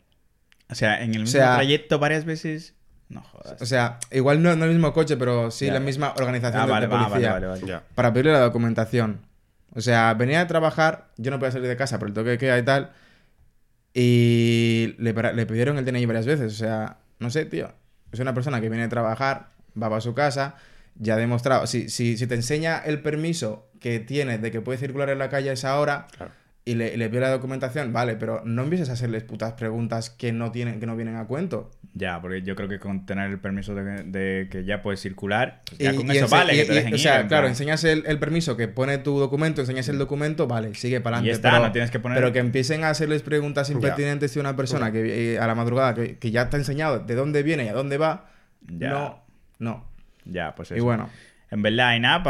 O sea, en el mismo sea- trayecto varias veces. No jodas. O sea, igual no, no el mismo coche, pero sí Ya. la misma organización Ah, de, vale, de policía. vale, vale, para pedirle la documentación. O sea, venía a trabajar, yo no podía salir de casa por el toque de queda y tal, y le, le pidieron el DNI varias veces. O sea, no sé, tío. Es una persona que viene a trabajar, va para su casa, ya ha demostrado. Si, si, si te enseña el permiso que tiene de que puede circular en la calle a esa hora Claro. y le, le pide la documentación, vale, pero no empieces a hacerles putas preguntas que no, tienen, que no vienen a cuento. Ya, porque yo creo que con tener el permiso de, de que ya puedes circular, pues ya Y- con y eso vale y- que te dejen O sea, claro, enseñas el, el permiso que pone tu documento, enseñas el documento, vale, sigue para adelante. Está, pero, no tienes que poner- pero que empiecen a hacerles preguntas impertinentes de una persona que eh, a la madrugada que, que ya te ha enseñado de dónde viene y a dónde va. Ya. No, no. Ya, pues Y eso. bueno, En verdad, y nada,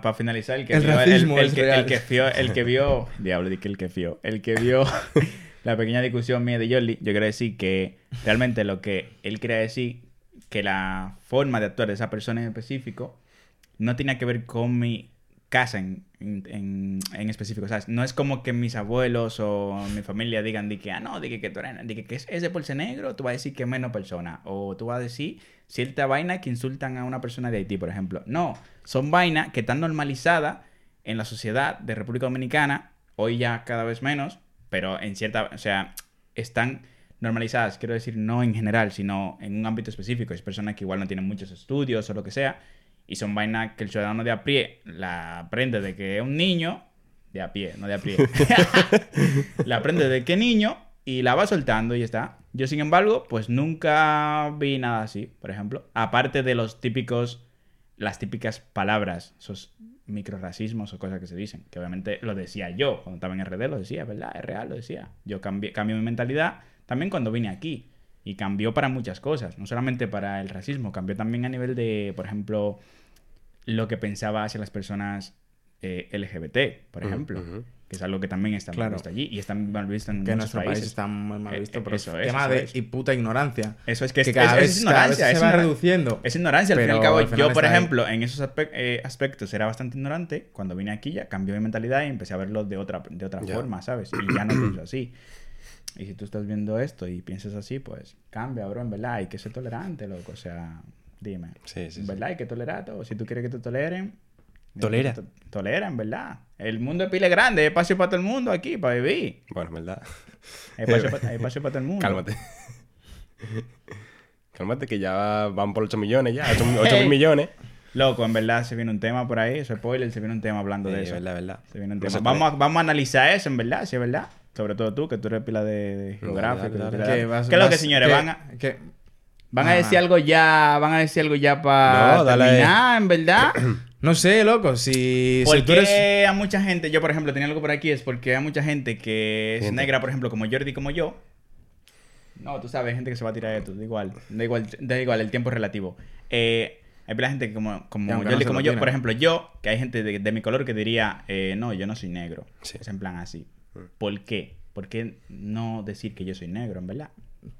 para finalizar, el que El vio. racismo el, que, el que vio. El que vio. Diablo, di que el que vio. El que vio la pequeña discusión mía de Jolly, yo quiero decir que realmente lo que él quería decir, que la forma de actuar de esa persona en específico no tenía que ver con mi casa en, en, en- específico. ¿sabes? No es como que mis abuelos o mi familia digan de que, ah, no, de que, que tú eres, de que, que es ese por ser negro, tú vas a decir que es menos persona. O tú vas a decir cierta vaina que insultan a una persona de Haití, por ejemplo. No, son vainas que están normalizadas en la sociedad de República Dominicana, hoy ya cada vez menos, pero en cierta, o sea, están normalizadas, quiero decir, no en general, sino en un ámbito específico. Es personas que igual no tienen muchos estudios o lo que sea, y son vainas que el ciudadano de a pie la aprende de que es un niño, de a pie, no de a pie, la aprende de que niño y la va soltando y está. Yo, sin embargo, pues nunca vi nada así, por ejemplo. Aparte de los típicos, las típicas palabras, esos microracismos o cosas que se dicen, que obviamente lo decía yo cuando estaba en RD, lo decía, ¿verdad? Es real, lo decía. Yo cambié, cambié mi mentalidad también cuando vine aquí. Y cambió para muchas cosas, no solamente para el racismo, cambió también a nivel de, por ejemplo, lo que pensaba hacia las personas eh, LGBT, por ejemplo. Que es algo que también está mal Claro. visto allí y está mal visto en que en nuestro país países. está muy mal Eh, visto, eh, pero eso es es, tema de y puta ignorancia. Eso es que, es, cada es- vez, es cada vez ignorancia. se va reduciendo. Es ignorancia, al fin y al cabo. al Yo, por está ahí. ejemplo, en esos aspe- eh, aspectos era bastante ignorante. Cuando vine aquí ya cambió mi mentalidad y empecé a verlo de otra, de otra Ya. forma, ¿sabes? Y ya no pienso así. Y si tú estás viendo esto y piensas así, pues cambia, bro, en verdad. Hay que ser tolerante, loco. O sea, dime. Sí, sí, En sí. verdad hay que tolerar todo. Si tú quieres que te toleren... Tolera. to- Tolera, en verdad. El mundo es pile grande. Hay espacio para todo el mundo aquí, para vivir. Bueno, en verdad. Hay espacio, para, hay espacio para todo el mundo. Cálmate. Cálmate que ya van por 8 millones ya. 8 mil Hey. millones. Loco, en verdad se viene un tema por ahí. Eso es spoiler, se viene un tema hablando de eso. verdad, verdad. Se viene un tema. vamos, a, vamos a analizar eso, en verdad, si es verdad. Sobre todo tú, que tú eres pila de, de geográfico. de vas- ¿Qué es lo que, señores? que- van a, que- van a decir algo ya, van a decir algo ya para No, dale. terminar, en verdad. No sé, loco, si, si Porque tú eres... a mucha gente, yo por ejemplo tenía algo por aquí, es porque hay mucha gente que es Gente. negra, por ejemplo, como Jordi, como yo. No, tú sabes, gente que se va a tirar de esto, da igual, da igual, da igual, el tiempo es relativo. Eh, hay gente que como, Jordi, no como yo, tiene. por ejemplo, yo, que hay gente de, de mi color que diría, eh, no, yo no soy negro. Sí. Es en plan así. Mm. ¿Por qué? ¿Por qué no decir que yo soy negro, en verdad?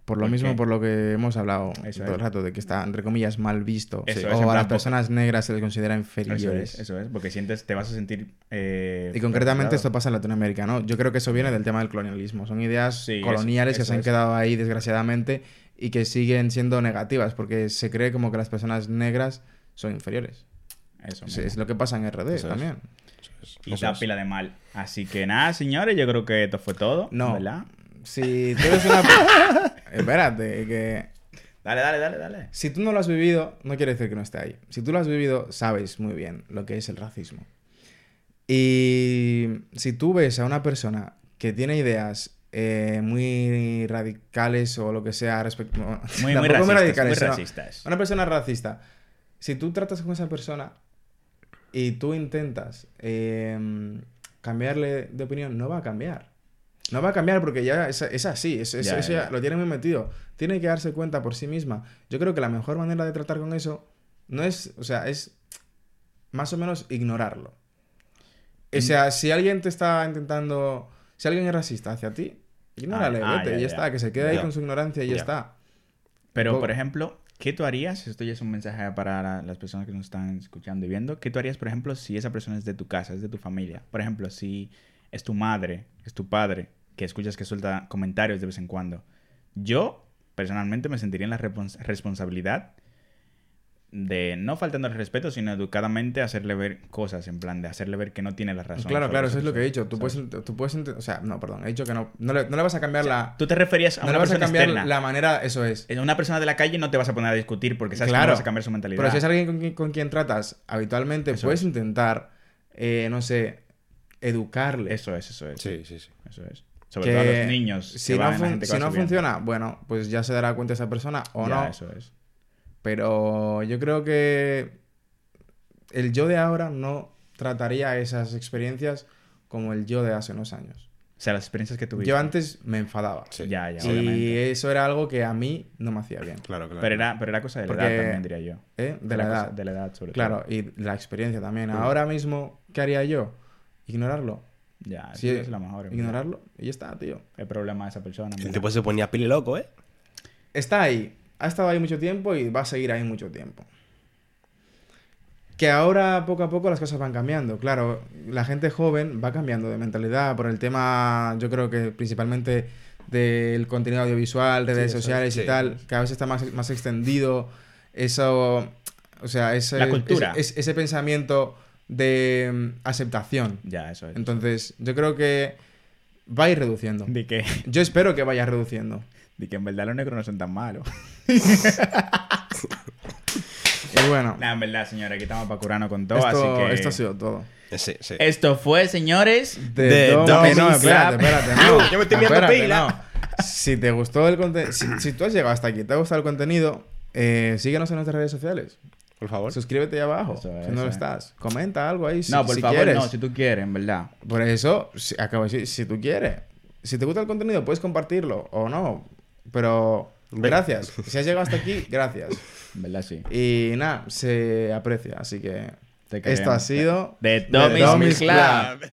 Por lo ¿Por mismo, qué? por lo que hemos hablado Eso todo el rato, de que está, entre comillas, mal visto. Eso Sí. es, o a las personas negras se les considera inferiores. Eso es, eso es, porque sientes, te vas a sentir... eh, Y concretamente esto pasa en Latinoamérica, ¿no? Yo creo que eso viene del tema del colonialismo. Son ideas Sí, coloniales que se han quedado ahí, desgraciadamente, y que siguen siendo negativas, porque se cree como que las personas negras son inferiores. Eso Es, lo que pasa en RD también. Y es. pila de mal. Así que nada, señores, yo creo que esto fue todo. No. ¿Verdad? Si tú eres una... Espérate, que... Dale, dale, dale, dale. Si tú no lo has vivido, no quiere decir que no esté ahí. Si tú lo has vivido, sabes muy bien lo que es el racismo. Y si tú ves a una persona que tiene ideas eh, muy radicales o lo que sea respecto... Muy, muy racistas, muy racistas. Una persona racista. Si tú tratas con esa persona y tú intentas eh, cambiarle de opinión, no va a cambiar. No va a cambiar porque ya es, es así, es- es- Ya, eso ya, lo tiene muy metido. Tiene que darse cuenta por sí misma. Yo creo que la mejor manera de tratar con eso no es, o sea, es más o menos ignorarlo. O sea, si alguien te está intentando... Si alguien es racista hacia ti, ignórale, Ah, ah, vete, ya, y ya, está, que se quede ahí con su ignorancia y ya, está. Pero, por ejemplo, ¿qué tú harías? Esto ya es un mensaje para la- las personas que nos están escuchando y viendo. ¿Qué tú harías, por ejemplo, si esa persona es de tu casa, es de tu familia? Por ejemplo, si es tu madre, es tu padre, que escuchas que suelta comentarios de vez en cuando. Yo, personalmente, me sentiría en la respons- responsabilidad de no faltando el respeto, sino educadamente hacerle ver cosas, en plan de hacerle ver que no tiene la razón. claro, claro, eso es lo que he dicho. Tú ¿sabes? puedes, tú puedes... O sea, no, perdón, he dicho que no. No le, no le vas a cambiar la... Tú te referías a No una le vas a persona cambiar externa. la manera... Eso es. En una persona de la calle no te vas a poner a discutir porque sabes que Claro. no vas a cambiar su mentalidad. Pero si es alguien con quien, con quien tratas habitualmente, Eso puedes es. intentar, eh, no sé, educarle. Eso es, eso es. Sí, sí, sí. Eso es. Sobre que todo a los niños. que Si no, van, la fun- gente que si no funciona, bueno, pues ya se dará cuenta esa persona o Ya, no. Eso es. Pero yo creo que el yo de ahora no trataría esas experiencias como el yo de hace unos años. O sea, las experiencias que tuviste. Yo antes me enfadaba. Sí. Ya, ya, y obviamente. eso era algo que a mí no me hacía bien. Claro, claro. Pero era, pero era cosa de la Porque- edad también, diría yo. ¿eh? De Era la edad. De la edad, sobre Claro, todo. y la experiencia también. Ahora mismo, ¿qué haría yo? Ignorarlo. Ya, Sí, es lo mejor. ignorarlo y ya está, tío. El problema de esa persona. El tipo se ponía pile loco, ¿eh? Está ahí. Ha estado ahí mucho tiempo y va a seguir ahí mucho tiempo. Que ahora poco a poco las cosas van cambiando. Claro, la gente joven va cambiando de mentalidad por el tema, yo creo que principalmente del contenido audiovisual, redes sociales y sí. tal, cada vez está más, más extendido. Eso, o sea, ese, La cultura. ese, ese- ese pensamiento de mm, aceptación. Ya, eso es. Entonces, yo creo que va a ir reduciendo. Di que, Yo espero que vaya reduciendo. di que en verdad los negros no son tan malos. Y bueno, Nah, en verdad, señora, aquí estamos para curarnos con todo, esto, así que... esto ha sido todo. Eh, Sí, sí. Esto fue, señores... De Domi- Domi no, espérate, espérate, no. Yo me estoy mirando Espérate, pila. no. Si te gustó el contenido, si, si tú has llegado hasta aquí, te ha gustado el contenido, eh, síguenos en nuestras redes sociales. Por favor. Suscríbete ahí abajo, Eso si no lo estás. Comenta algo ahí si, no, por si favor, quieres. no, si tú quieres, en verdad. Por eso, si, acabo de decir, si tú quieres. Si te gusta el contenido, puedes compartirlo o no. Pero gracias. Si has llegado hasta aquí, gracias. En verdad, sí. Y nada, se aprecia. Así que esto ha sido The Tommy's Tommy's Club. Club.